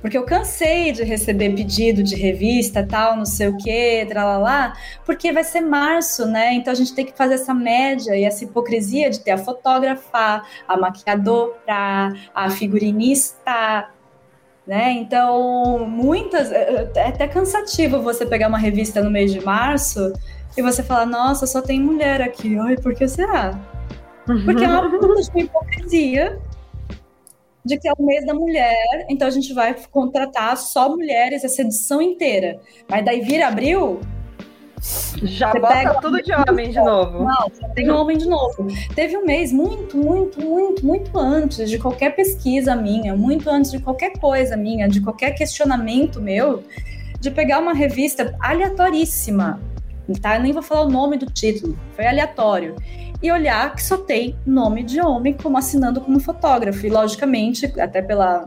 Porque eu cansei de receber pedido de revista, tal, não sei o quê, tralalá, porque vai ser março, né? Então a gente tem que fazer essa média e essa hipocrisia de ter a fotógrafa, a maquiadora, a figurinista, né? Então, muitas. É, é até cansativo você pegar uma revista no mês de março e você falar, nossa, só tem mulher aqui. Ai, por que será? Porque é uma puta de hipocrisia de que é o mês da mulher, então a gente vai contratar só mulheres essa edição inteira. Mas daí vira abril. Já bota pega... tudo de homem de novo. Não, tem homem de novo. Teve um mês muito, muito, muito, muito antes de qualquer pesquisa minha, muito antes de qualquer coisa minha, de qualquer questionamento meu, de pegar uma revista aleatoríssima tá? Eu nem vou falar o nome do título, foi aleatório. E olhar que só tem nome de homem como assinando como fotógrafo. E logicamente, até pela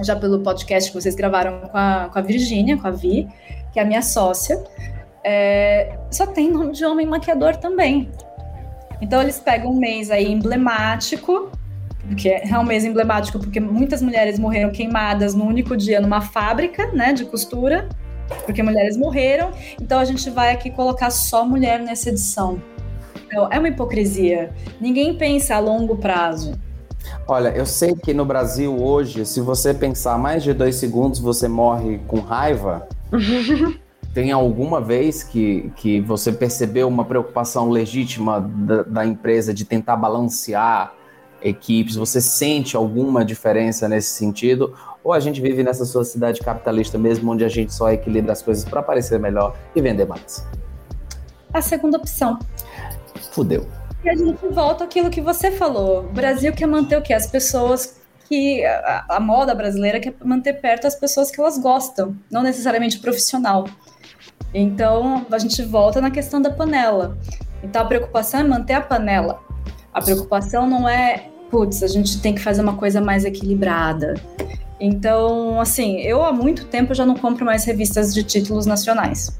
já pelo podcast que vocês gravaram com a, com a Virgínia, com a Vi, que é a minha sócia, é, só tem nome de homem maquiador também. Então eles pegam um mês aí emblemático, que é um mês emblemático porque muitas mulheres morreram queimadas no único dia numa fábrica, né, de costura, porque mulheres morreram. Então a gente vai aqui colocar só mulher nessa edição. Então, é uma hipocrisia. Ninguém pensa a longo prazo. Olha, eu sei que no Brasil hoje, se você pensar mais de dois segundos, você morre com raiva. Tem alguma vez que, que você percebeu uma preocupação legítima da, da empresa de tentar balancear equipes? Você sente alguma diferença nesse sentido? Ou a gente vive nessa sociedade capitalista mesmo, onde a gente só equilibra as coisas para parecer melhor e vender mais? A segunda opção. Fudeu. E a gente volta àquilo que você falou. O Brasil quer manter o quê? As pessoas que. A, a moda brasileira quer manter perto as pessoas que elas gostam, não necessariamente o profissional. Então, a gente volta na questão da panela. Então, a preocupação é manter a panela. A preocupação não é, putz, a gente tem que fazer uma coisa mais equilibrada. Então, assim, eu há muito tempo já não compro mais revistas de títulos nacionais.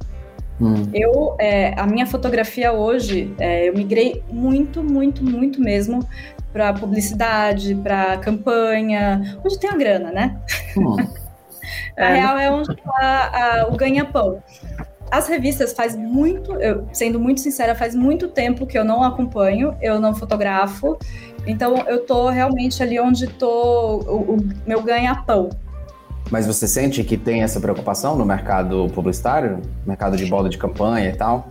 Hum. Eu, é, a minha fotografia hoje, é, eu migrei muito, muito, muito mesmo para publicidade, para campanha, onde tem a grana, né? Hum. a real é onde está o ganha-pão. As revistas faz muito, eu, sendo muito sincera, faz muito tempo que eu não acompanho, eu não fotografo, então eu tô realmente ali onde tô o, o meu ganha-pão, mas você sente que tem essa preocupação no mercado publicitário, mercado de bola de campanha e tal?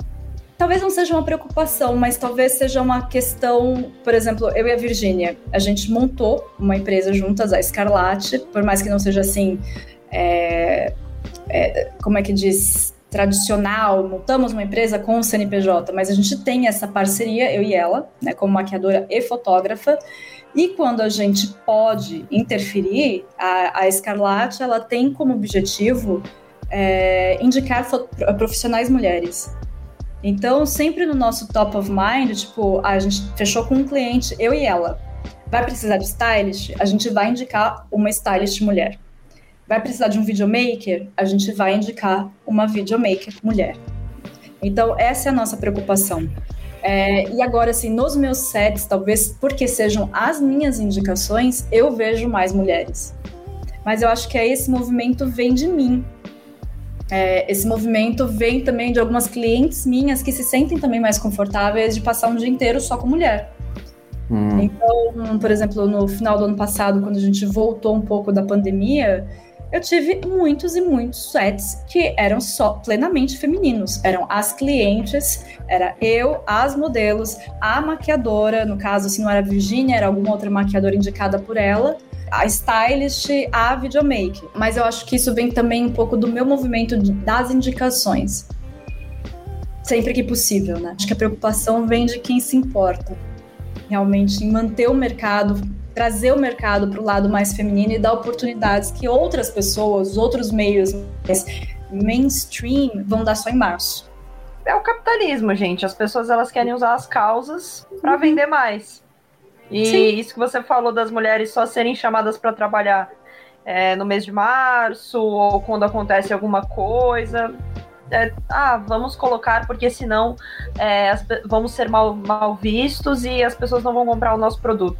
Talvez não seja uma preocupação, mas talvez seja uma questão, por exemplo, eu e a Virgínia, a gente montou uma empresa juntas, a Escarlate, por mais que não seja assim, é, é, como é que diz, tradicional, montamos uma empresa com o CNPJ, mas a gente tem essa parceria, eu e ela, né, como maquiadora e fotógrafa, e quando a gente pode interferir, a, a Escarlate ela tem como objetivo é, indicar profissionais mulheres. Então, sempre no nosso top of mind, tipo, a gente fechou com um cliente, eu e ela. Vai precisar de stylist? A gente vai indicar uma stylist mulher. Vai precisar de um videomaker? A gente vai indicar uma videomaker mulher. Então, essa é a nossa preocupação. É, e agora, assim, nos meus sets, talvez porque sejam as minhas indicações, eu vejo mais mulheres. Mas eu acho que é esse movimento vem de mim. É, esse movimento vem também de algumas clientes minhas que se sentem também mais confortáveis de passar um dia inteiro só com mulher. Hum. Então, por exemplo, no final do ano passado, quando a gente voltou um pouco da pandemia, eu tive muitos e muitos sets que eram só plenamente femininos. Eram as clientes, era eu, as modelos, a maquiadora, no caso, se não era a Virginia, era alguma outra maquiadora indicada por ela, a stylist, a videomaker. Mas eu acho que isso vem também um pouco do meu movimento das indicações. Sempre que possível, né? Acho que a preocupação vem de quem se importa realmente em manter o mercado trazer o mercado para o lado mais feminino e dar oportunidades que outras pessoas, outros meios mainstream vão dar só em março. É o capitalismo, gente. As pessoas elas querem usar as causas para uhum. vender mais. E Sim. isso que você falou das mulheres só serem chamadas para trabalhar é, no mês de março ou quando acontece alguma coisa. É, ah, vamos colocar porque senão é, as, vamos ser mal, mal vistos e as pessoas não vão comprar o nosso produto.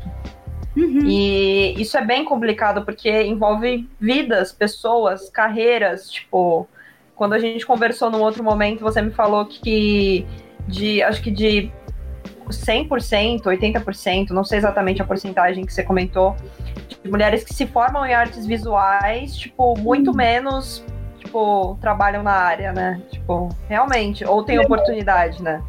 Uhum. E isso é bem complicado porque envolve vidas, pessoas, carreiras. Tipo, quando a gente conversou num outro momento, você me falou que de acho que de 100%, 80%, não sei exatamente a porcentagem que você comentou, de mulheres que se formam em artes visuais, tipo, muito uhum. menos, tipo, trabalham na área, né? Tipo, realmente, ou tem oportunidade, né?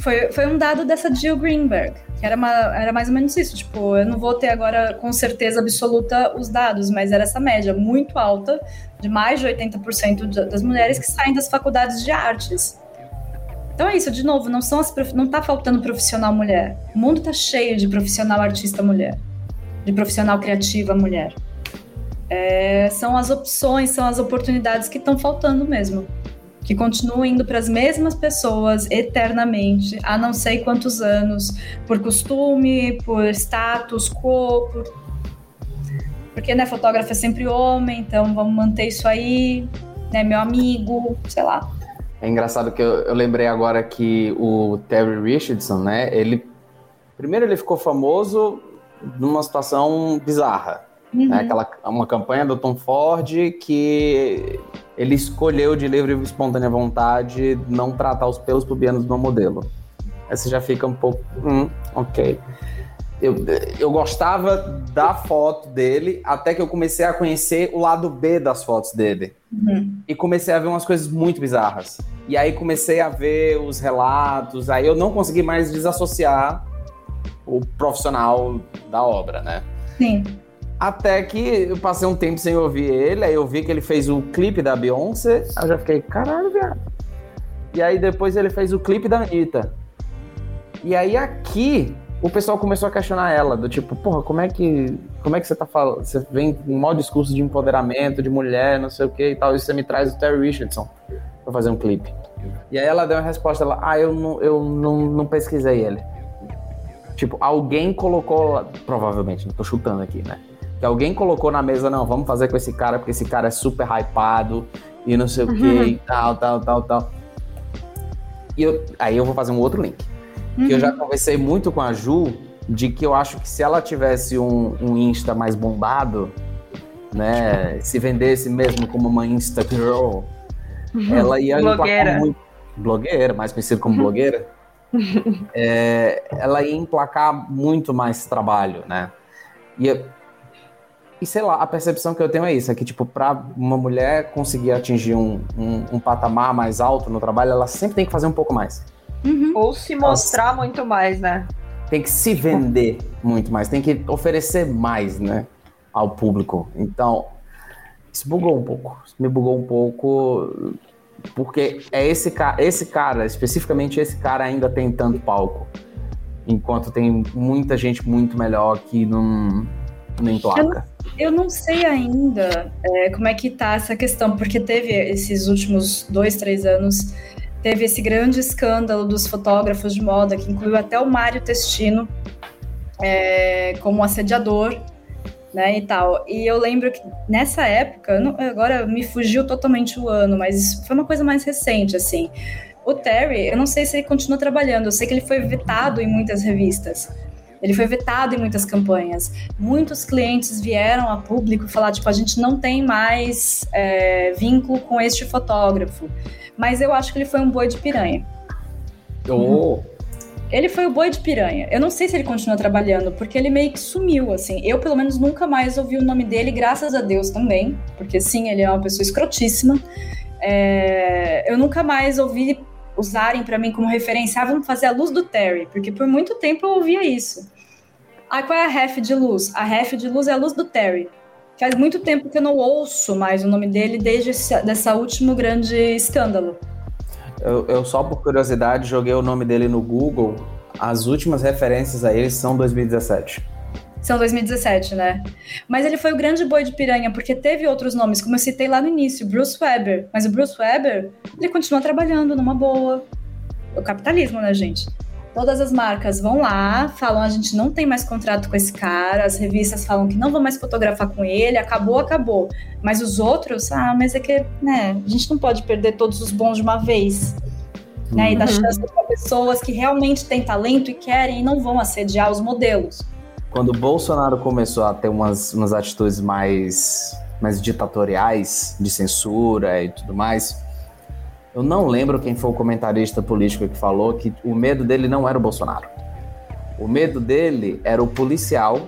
Foi, foi um dado dessa Jill Greenberg, que era, uma, era mais ou menos isso. Tipo, eu não vou ter agora com certeza absoluta os dados, mas era essa média muito alta, de mais de 80% das mulheres que saem das faculdades de artes. Então é isso, de novo, não, são as, não tá faltando profissional mulher. O mundo tá cheio de profissional artista mulher, de profissional criativa mulher. É, são as opções, são as oportunidades que estão faltando mesmo. Que continua indo para as mesmas pessoas eternamente, há não sei quantos anos, por costume, por status quo, por... porque né, fotógrafo é sempre homem, então vamos manter isso aí, né, meu amigo, sei lá. É engraçado que eu, eu lembrei agora que o Terry Richardson, né, ele primeiro ele ficou famoso numa situação bizarra, né, uhum. né, aquela uma campanha do Tom Ford que ele escolheu de livre e espontânea vontade não tratar os pelos pubianos do modelo. Aí você já fica um pouco, hum, ok. Eu, eu gostava da foto dele até que eu comecei a conhecer o lado B das fotos dele. Uhum. E comecei a ver umas coisas muito bizarras. E aí comecei a ver os relatos, aí eu não consegui mais desassociar o profissional da obra, né? Sim. Até que eu passei um tempo sem ouvir ele, aí eu vi que ele fez o clipe da Beyoncé, aí eu já fiquei, caralho, viado. E aí depois ele fez o clipe da Anitta. E aí aqui o pessoal começou a questionar ela, do tipo, porra, como é que, como é que você tá falando? Você vem com um mau discurso de empoderamento, de mulher, não sei o que e tal, e você me traz o Terry Richardson pra fazer um clipe. E aí ela deu uma resposta, ela, ah, eu não, eu não, não pesquisei ele. Tipo, alguém colocou, provavelmente, não tô chutando aqui, né? Que alguém colocou na mesa, não, vamos fazer com esse cara, porque esse cara é super hypado e não sei o que uhum. e tal, tal, tal, tal. E eu, aí eu vou fazer um outro link. Uhum. Que eu já uhum. conversei muito com a Ju de que eu acho que se ela tivesse um, um Insta mais bombado, né, se vendesse mesmo como uma Insta Girl, uhum. ela ia blogueira. muito blogueira, mais conhecida como blogueira. é, ela ia emplacar muito mais trabalho, né? E e sei lá, a percepção que eu tenho é isso: é que, tipo, pra uma mulher conseguir atingir um, um, um patamar mais alto no trabalho, ela sempre tem que fazer um pouco mais. Uhum. Ou se mostrar Nossa. muito mais, né? Tem que se vender muito mais, tem que oferecer mais, né? Ao público. Então, isso bugou um pouco. Isso me bugou um pouco. Porque é esse cara, esse cara, especificamente esse cara, ainda tem tanto palco. Enquanto tem muita gente muito melhor que não, não emplaca. Eu não sei ainda é, como é que tá essa questão, porque teve esses últimos dois, três anos, teve esse grande escândalo dos fotógrafos de moda, que incluiu até o Mário Testino é, como assediador, né, e tal. E eu lembro que nessa época, não, agora me fugiu totalmente o ano, mas foi uma coisa mais recente, assim. O Terry, eu não sei se ele continua trabalhando, eu sei que ele foi vetado em muitas revistas. Ele foi vetado em muitas campanhas. Muitos clientes vieram a público falar, tipo, a gente não tem mais é, vínculo com este fotógrafo. Mas eu acho que ele foi um boi de piranha. Oh. Ele foi o boi de piranha. Eu não sei se ele continua trabalhando, porque ele meio que sumiu, assim. Eu, pelo menos, nunca mais ouvi o nome dele, graças a Deus também. Porque, sim, ele é uma pessoa escrotíssima. É... Eu nunca mais ouvi usarem para mim como referência, ah, vamos fazer a luz do Terry, porque por muito tempo eu ouvia isso. Ah, qual é a ref de luz? A ref de luz é a luz do Terry. Faz muito tempo que eu não ouço mais o nome dele desde esse dessa último grande escândalo. Eu, eu, só por curiosidade joguei o nome dele no Google. As últimas referências a ele são 2017. São 2017, né? Mas ele foi o grande boi de piranha, porque teve outros nomes, como eu citei lá no início, Bruce Weber. Mas o Bruce Weber, ele continua trabalhando numa boa. O capitalismo, né, gente? Todas as marcas vão lá, falam a gente não tem mais contrato com esse cara, as revistas falam que não vão mais fotografar com ele, acabou, acabou. Mas os outros, ah, mas é que, né, a gente não pode perder todos os bons de uma vez. Né, e dar uhum. chance para pessoas que realmente têm talento e querem e não vão assediar os modelos quando o Bolsonaro começou a ter umas, umas atitudes mais, mais ditatoriais, de censura e tudo mais, eu não lembro quem foi o comentarista político que falou que o medo dele não era o Bolsonaro. O medo dele era o policial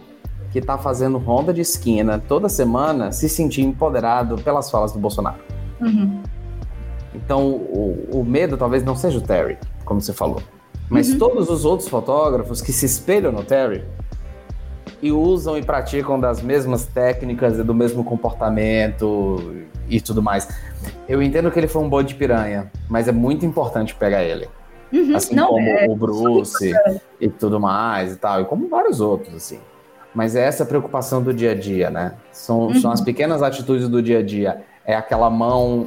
que está fazendo ronda de esquina toda semana se sentir empoderado pelas falas do Bolsonaro. Uhum. Então, o, o, medo talvez não seja o Terry, como você falou. Mas uhum. todos os outros fotógrafos que se espelham no Terry e usam e praticam das mesmas técnicas e do mesmo comportamento e tudo mais. Eu entendo que ele foi um bode de piranha, mas é muito importante pegar ele. Uhum, assim não, como é, o Bruce e tudo mais e tal, e como vários outros, assim. Mas é essa preocupação do dia a dia, né? São, uhum. são as pequenas atitudes do dia a dia. É aquela mão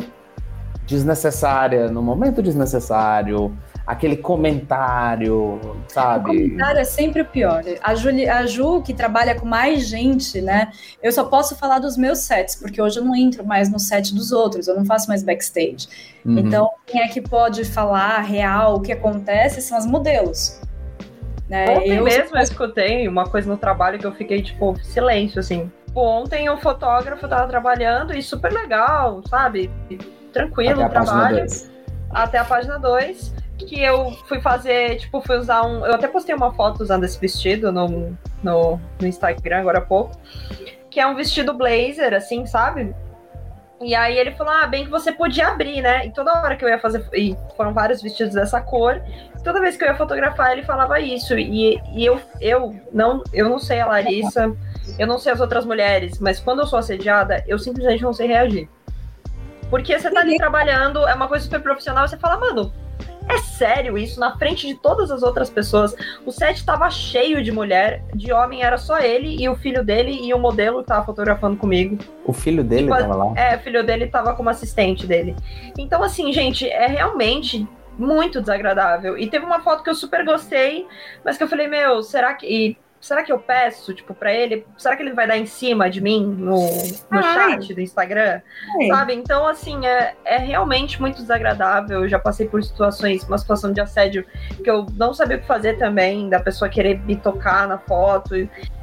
desnecessária no momento desnecessário, aquele comentário, sabe? O comentário é sempre o pior. A, Juli, a Ju, que trabalha com mais gente, né? Eu só posso falar dos meus sets, porque hoje eu não entro mais no set dos outros, eu não faço mais backstage. Uhum. Então, quem é que pode falar real o que acontece são as modelos. Né? Ontem eu mesmo eu escutei uma coisa no trabalho que eu fiquei, tipo, silêncio, assim. Ontem o fotógrafo tava trabalhando e super legal, sabe? Tranquilo o trabalho. Até a página 2 que eu fui fazer, tipo, fui usar um. Eu até postei uma foto usando esse vestido no, no, no Instagram agora há pouco. Que é um vestido blazer, assim, sabe? E aí ele falou: Ah, bem que você podia abrir, né? E toda hora que eu ia fazer. E foram vários vestidos dessa cor. Toda vez que eu ia fotografar, ele falava isso. E, e eu, eu, não, eu não sei a Larissa, eu não sei as outras mulheres, mas quando eu sou assediada, eu simplesmente não sei reagir. Porque você tá ali trabalhando, é uma coisa super profissional, você fala, mano, é sério isso, na frente de todas as outras pessoas. O set estava cheio de mulher, de homem era só ele e o filho dele e o modelo que tava fotografando comigo. O filho dele tipo, tava lá? É, o filho dele tava como assistente dele. Então, assim, gente, é realmente muito desagradável. E teve uma foto que eu super gostei, mas que eu falei, meu, será que. E será que eu peço, tipo, para ele? Será que ele vai dar em cima de mim no, no chat do Instagram? Ai. Sabe? Então, assim, é, é realmente muito desagradável. Eu já passei por situações, uma situação de assédio que eu não sabia o que fazer também, da pessoa querer me tocar na foto,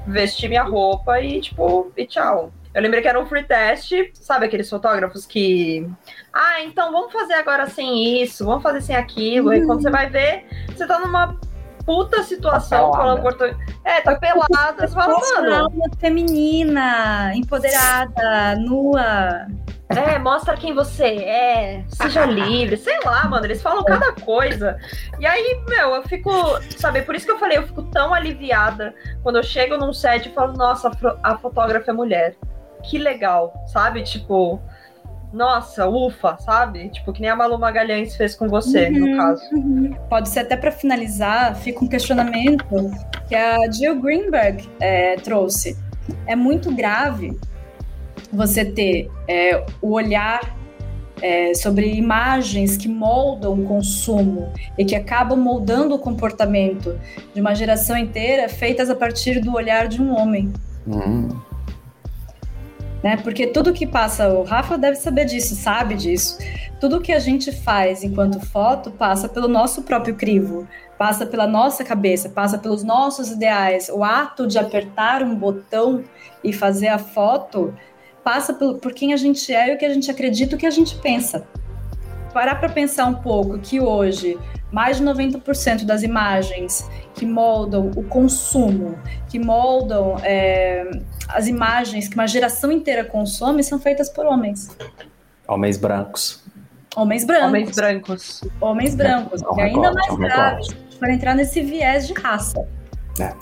vestir minha roupa e, tipo, e tchau. Eu lembrei que era um free test, sabe aqueles fotógrafos que. Ah, então vamos fazer agora sem isso, vamos fazer sem aquilo. Uhum. E quando você vai ver, você tá numa puta situação tá falando português. É, tá pelada. Você fala, mano. feminina, empoderada, nua. É, mostra quem você é, seja livre, sei lá, mano, eles falam cada coisa. E aí, meu, eu fico, sabe, por isso que eu falei, eu fico tão aliviada quando eu chego num set e falo, nossa, a fotógrafa é mulher. Que legal, sabe? Tipo, nossa, ufa, sabe? Tipo, que nem a Malu Magalhães fez com você, uhum, no caso. Uhum. Pode ser até para finalizar, fica um questionamento que a Jill Greenberg é, trouxe. É muito grave você ter é, o olhar é, sobre imagens que moldam o consumo e que acabam moldando o comportamento de uma geração inteira feitas a partir do olhar de um homem. Uhum né? Porque tudo que passa, o Rafa deve saber disso, sabe disso. Tudo que a gente faz enquanto foto passa pelo nosso próprio crivo, passa pela nossa cabeça, passa pelos nossos ideais. O ato de apertar um botão e fazer a foto passa por, por quem a gente é e o que a gente acredita, o que a gente pensa. Parar para pensar um pouco que hoje mais de 90% das imagens que moldam o consumo, que moldam é, as imagens que uma geração inteira consome são feitas por homens. Homens brancos. Homens brancos. Homens brancos. Homens brancos. É, ainda mais grave para entrar nesse viés de raça. É.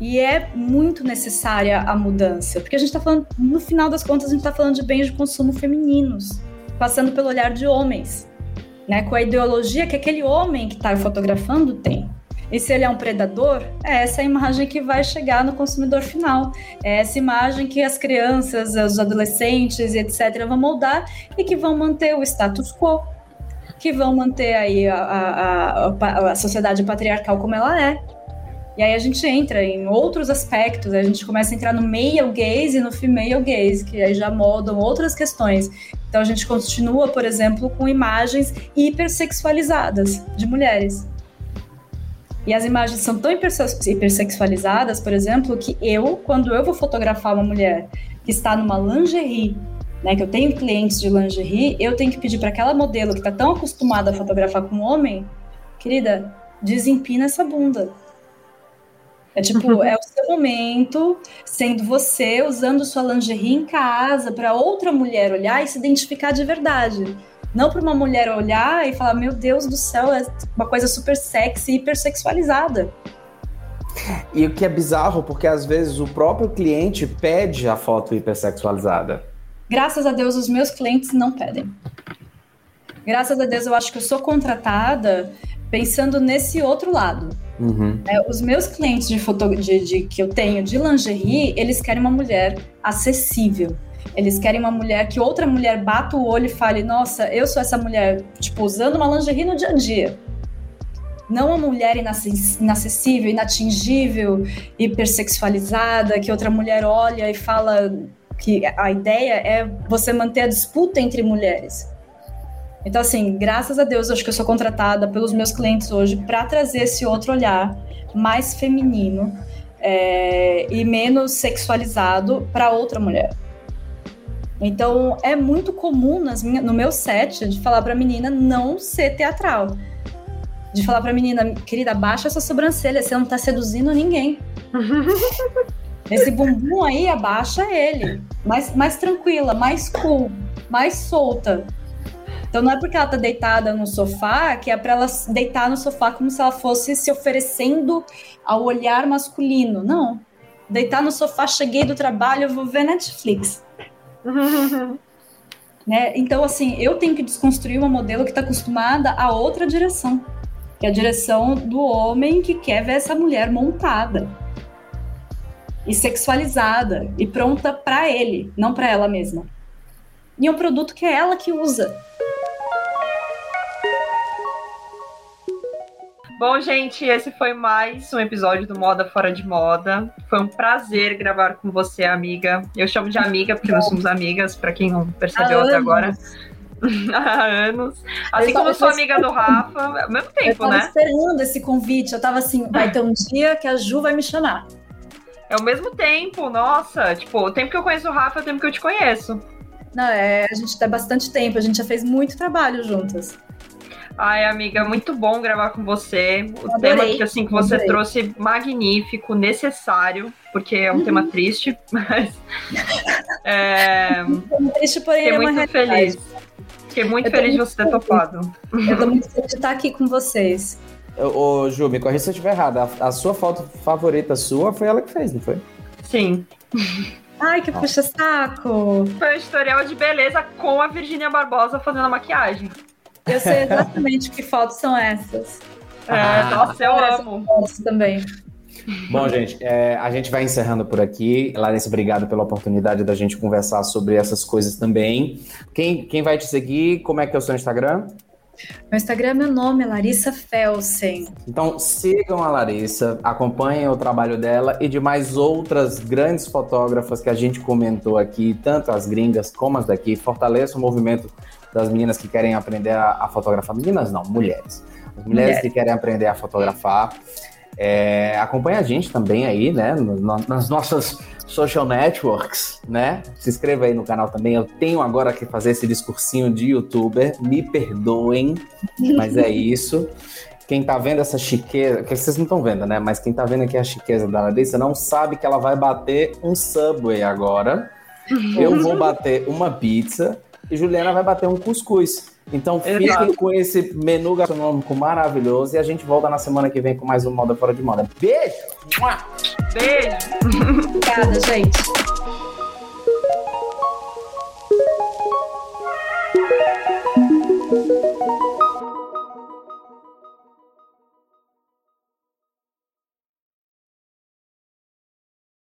E é muito necessária a mudança, porque a gente está falando, no final das contas, a gente está falando de bens de consumo femininos, passando pelo olhar de homens, né? Com a ideologia que aquele homem que está fotografando tem. E se ele é um predador, é essa a imagem que vai chegar no consumidor final. É essa imagem que as crianças, os adolescentes etc. vão moldar e que vão manter o status quo, que vão manter aí a, a, a, a sociedade patriarcal como ela é. E aí a gente entra em outros aspectos, a gente começa a entrar no male gaze e no female gaze, que aí já moldam outras questões. Então a gente continua, por exemplo, com imagens hipersexualizadas de mulheres. E as imagens são tão hipersexualizadas, por exemplo, que eu, quando eu vou fotografar uma mulher que está numa lingerie, né, que eu tenho clientes de lingerie, eu tenho que pedir para aquela modelo que está tão acostumada a fotografar com homem, querida, desempina essa bunda. É tipo, é o seu momento, sendo você, usando sua lingerie em casa, para outra mulher olhar e se identificar de verdade. Não para uma mulher olhar e falar, meu Deus do céu, é uma coisa super sexy, hipersexualizada. E o que é bizarro, porque às vezes o próprio cliente pede a foto hipersexualizada. Graças a Deus, os meus clientes não pedem. Graças a Deus, eu acho que eu sou contratada pensando nesse outro lado. Uhum. É, os meus clientes de, foto, de, de, que eu tenho de lingerie, eles querem uma mulher acessível Eles querem uma mulher que outra mulher bata o olho e fale: Nossa, eu sou essa mulher, tipo, usando uma lingerie no dia a dia. Não uma mulher inacessível, inatingível, hipersexualizada, que outra mulher olha e fala que a ideia é você manter a disputa entre mulheres. Então, assim, graças a Deus, acho que eu sou contratada pelos meus clientes hoje para trazer esse outro olhar mais feminino é, e menos sexualizado para outra mulher. Então, é muito comum nas minha, no meu set de falar para a menina não ser teatral. De falar para a menina, querida, baixa essa sobrancelha, você não está seduzindo ninguém. Esse bumbum aí, abaixa ele. Mais, mais tranquila, mais cool, mais solta. Então não é porque ela tá deitada no sofá que é para ela deitar no sofá como se ela fosse se oferecendo ao olhar masculino. Não. Deitar no sofá, cheguei do trabalho, eu vou ver Netflix. né? Então, assim, eu tenho que desconstruir uma modelo que está acostumada a outra direção, que é a direção do homem que quer ver essa mulher montada e sexualizada e pronta para ele, não para ela mesma. E é um produto que é ela que usa. Bom, gente, esse foi mais um episódio do Moda Fora de Moda. Foi um prazer gravar com você, amiga. Eu chamo de amiga porque nós somos amigas, para quem não percebeu até agora. Há anos. Assim como eu sou amiga do Rafa, ao mesmo tempo, eu tava né? esperando esse convite. Eu tava assim, vai ter um dia que a Ju vai me chamar. É o mesmo tempo, nossa. Tipo, o tempo que eu conheço o Rafa é o tempo que eu te conheço. Não, é, a gente tem bastante tempo, a gente já fez muito trabalho juntas. Ai, amiga, muito bom gravar com você. O adorei, tema que, assim, que você adorei. trouxe, magnífico, necessário, porque é um uhum. tema triste, mas. É... Triste, porém, Fiquei é muito feliz. Fiquei muito feliz de você ter topado. Eu tô muito feliz de estar aqui com vocês. Ô, Ju, me corrija se eu estiver errado. A, a, sua foto favorita sua foi ela que fez, não foi? Sim. Ai, que puxa saco! Foi um tutorial de beleza com a Virginia Barbosa fazendo a maquiagem. Eu sei exatamente que fotos são essas. É, ah, nossa, eu amo. Fotos também. Bom, gente, é, a gente vai encerrando por aqui. Larissa, obrigado pela oportunidade da gente conversar sobre essas coisas também. Quem, quem vai te seguir? Como é que é o seu Instagram? Meu Instagram, meu nome é Larissa Felsen. Então sigam a Larissa, acompanhem o trabalho dela e de mais outras grandes fotógrafas que a gente comentou aqui, tanto as gringas como as daqui. Fortaleça o movimento das meninas que querem aprender a, a fotografar. Meninas não, mulheres. As mulheres Mulher. que querem aprender a fotografar. É, acompanha a gente também aí, né? Nas nossas social networks, né? Se inscreva aí no canal também. Eu tenho agora que fazer esse discursinho de youtuber. Me perdoem, mas é isso. Quem tá vendo essa chiqueza, que vocês não estão vendo, né? Mas quem tá vendo aqui a chiqueza da Larissa não sabe que ela vai bater um Subway agora. Eu vou bater uma pizza e Juliana vai bater um cuscuz. Então fiquem com esse menu gastronômico maravilhoso e a gente volta na semana que vem com mais um Moda Fora de Moda. Beijo! Beijo! Obrigada, gente.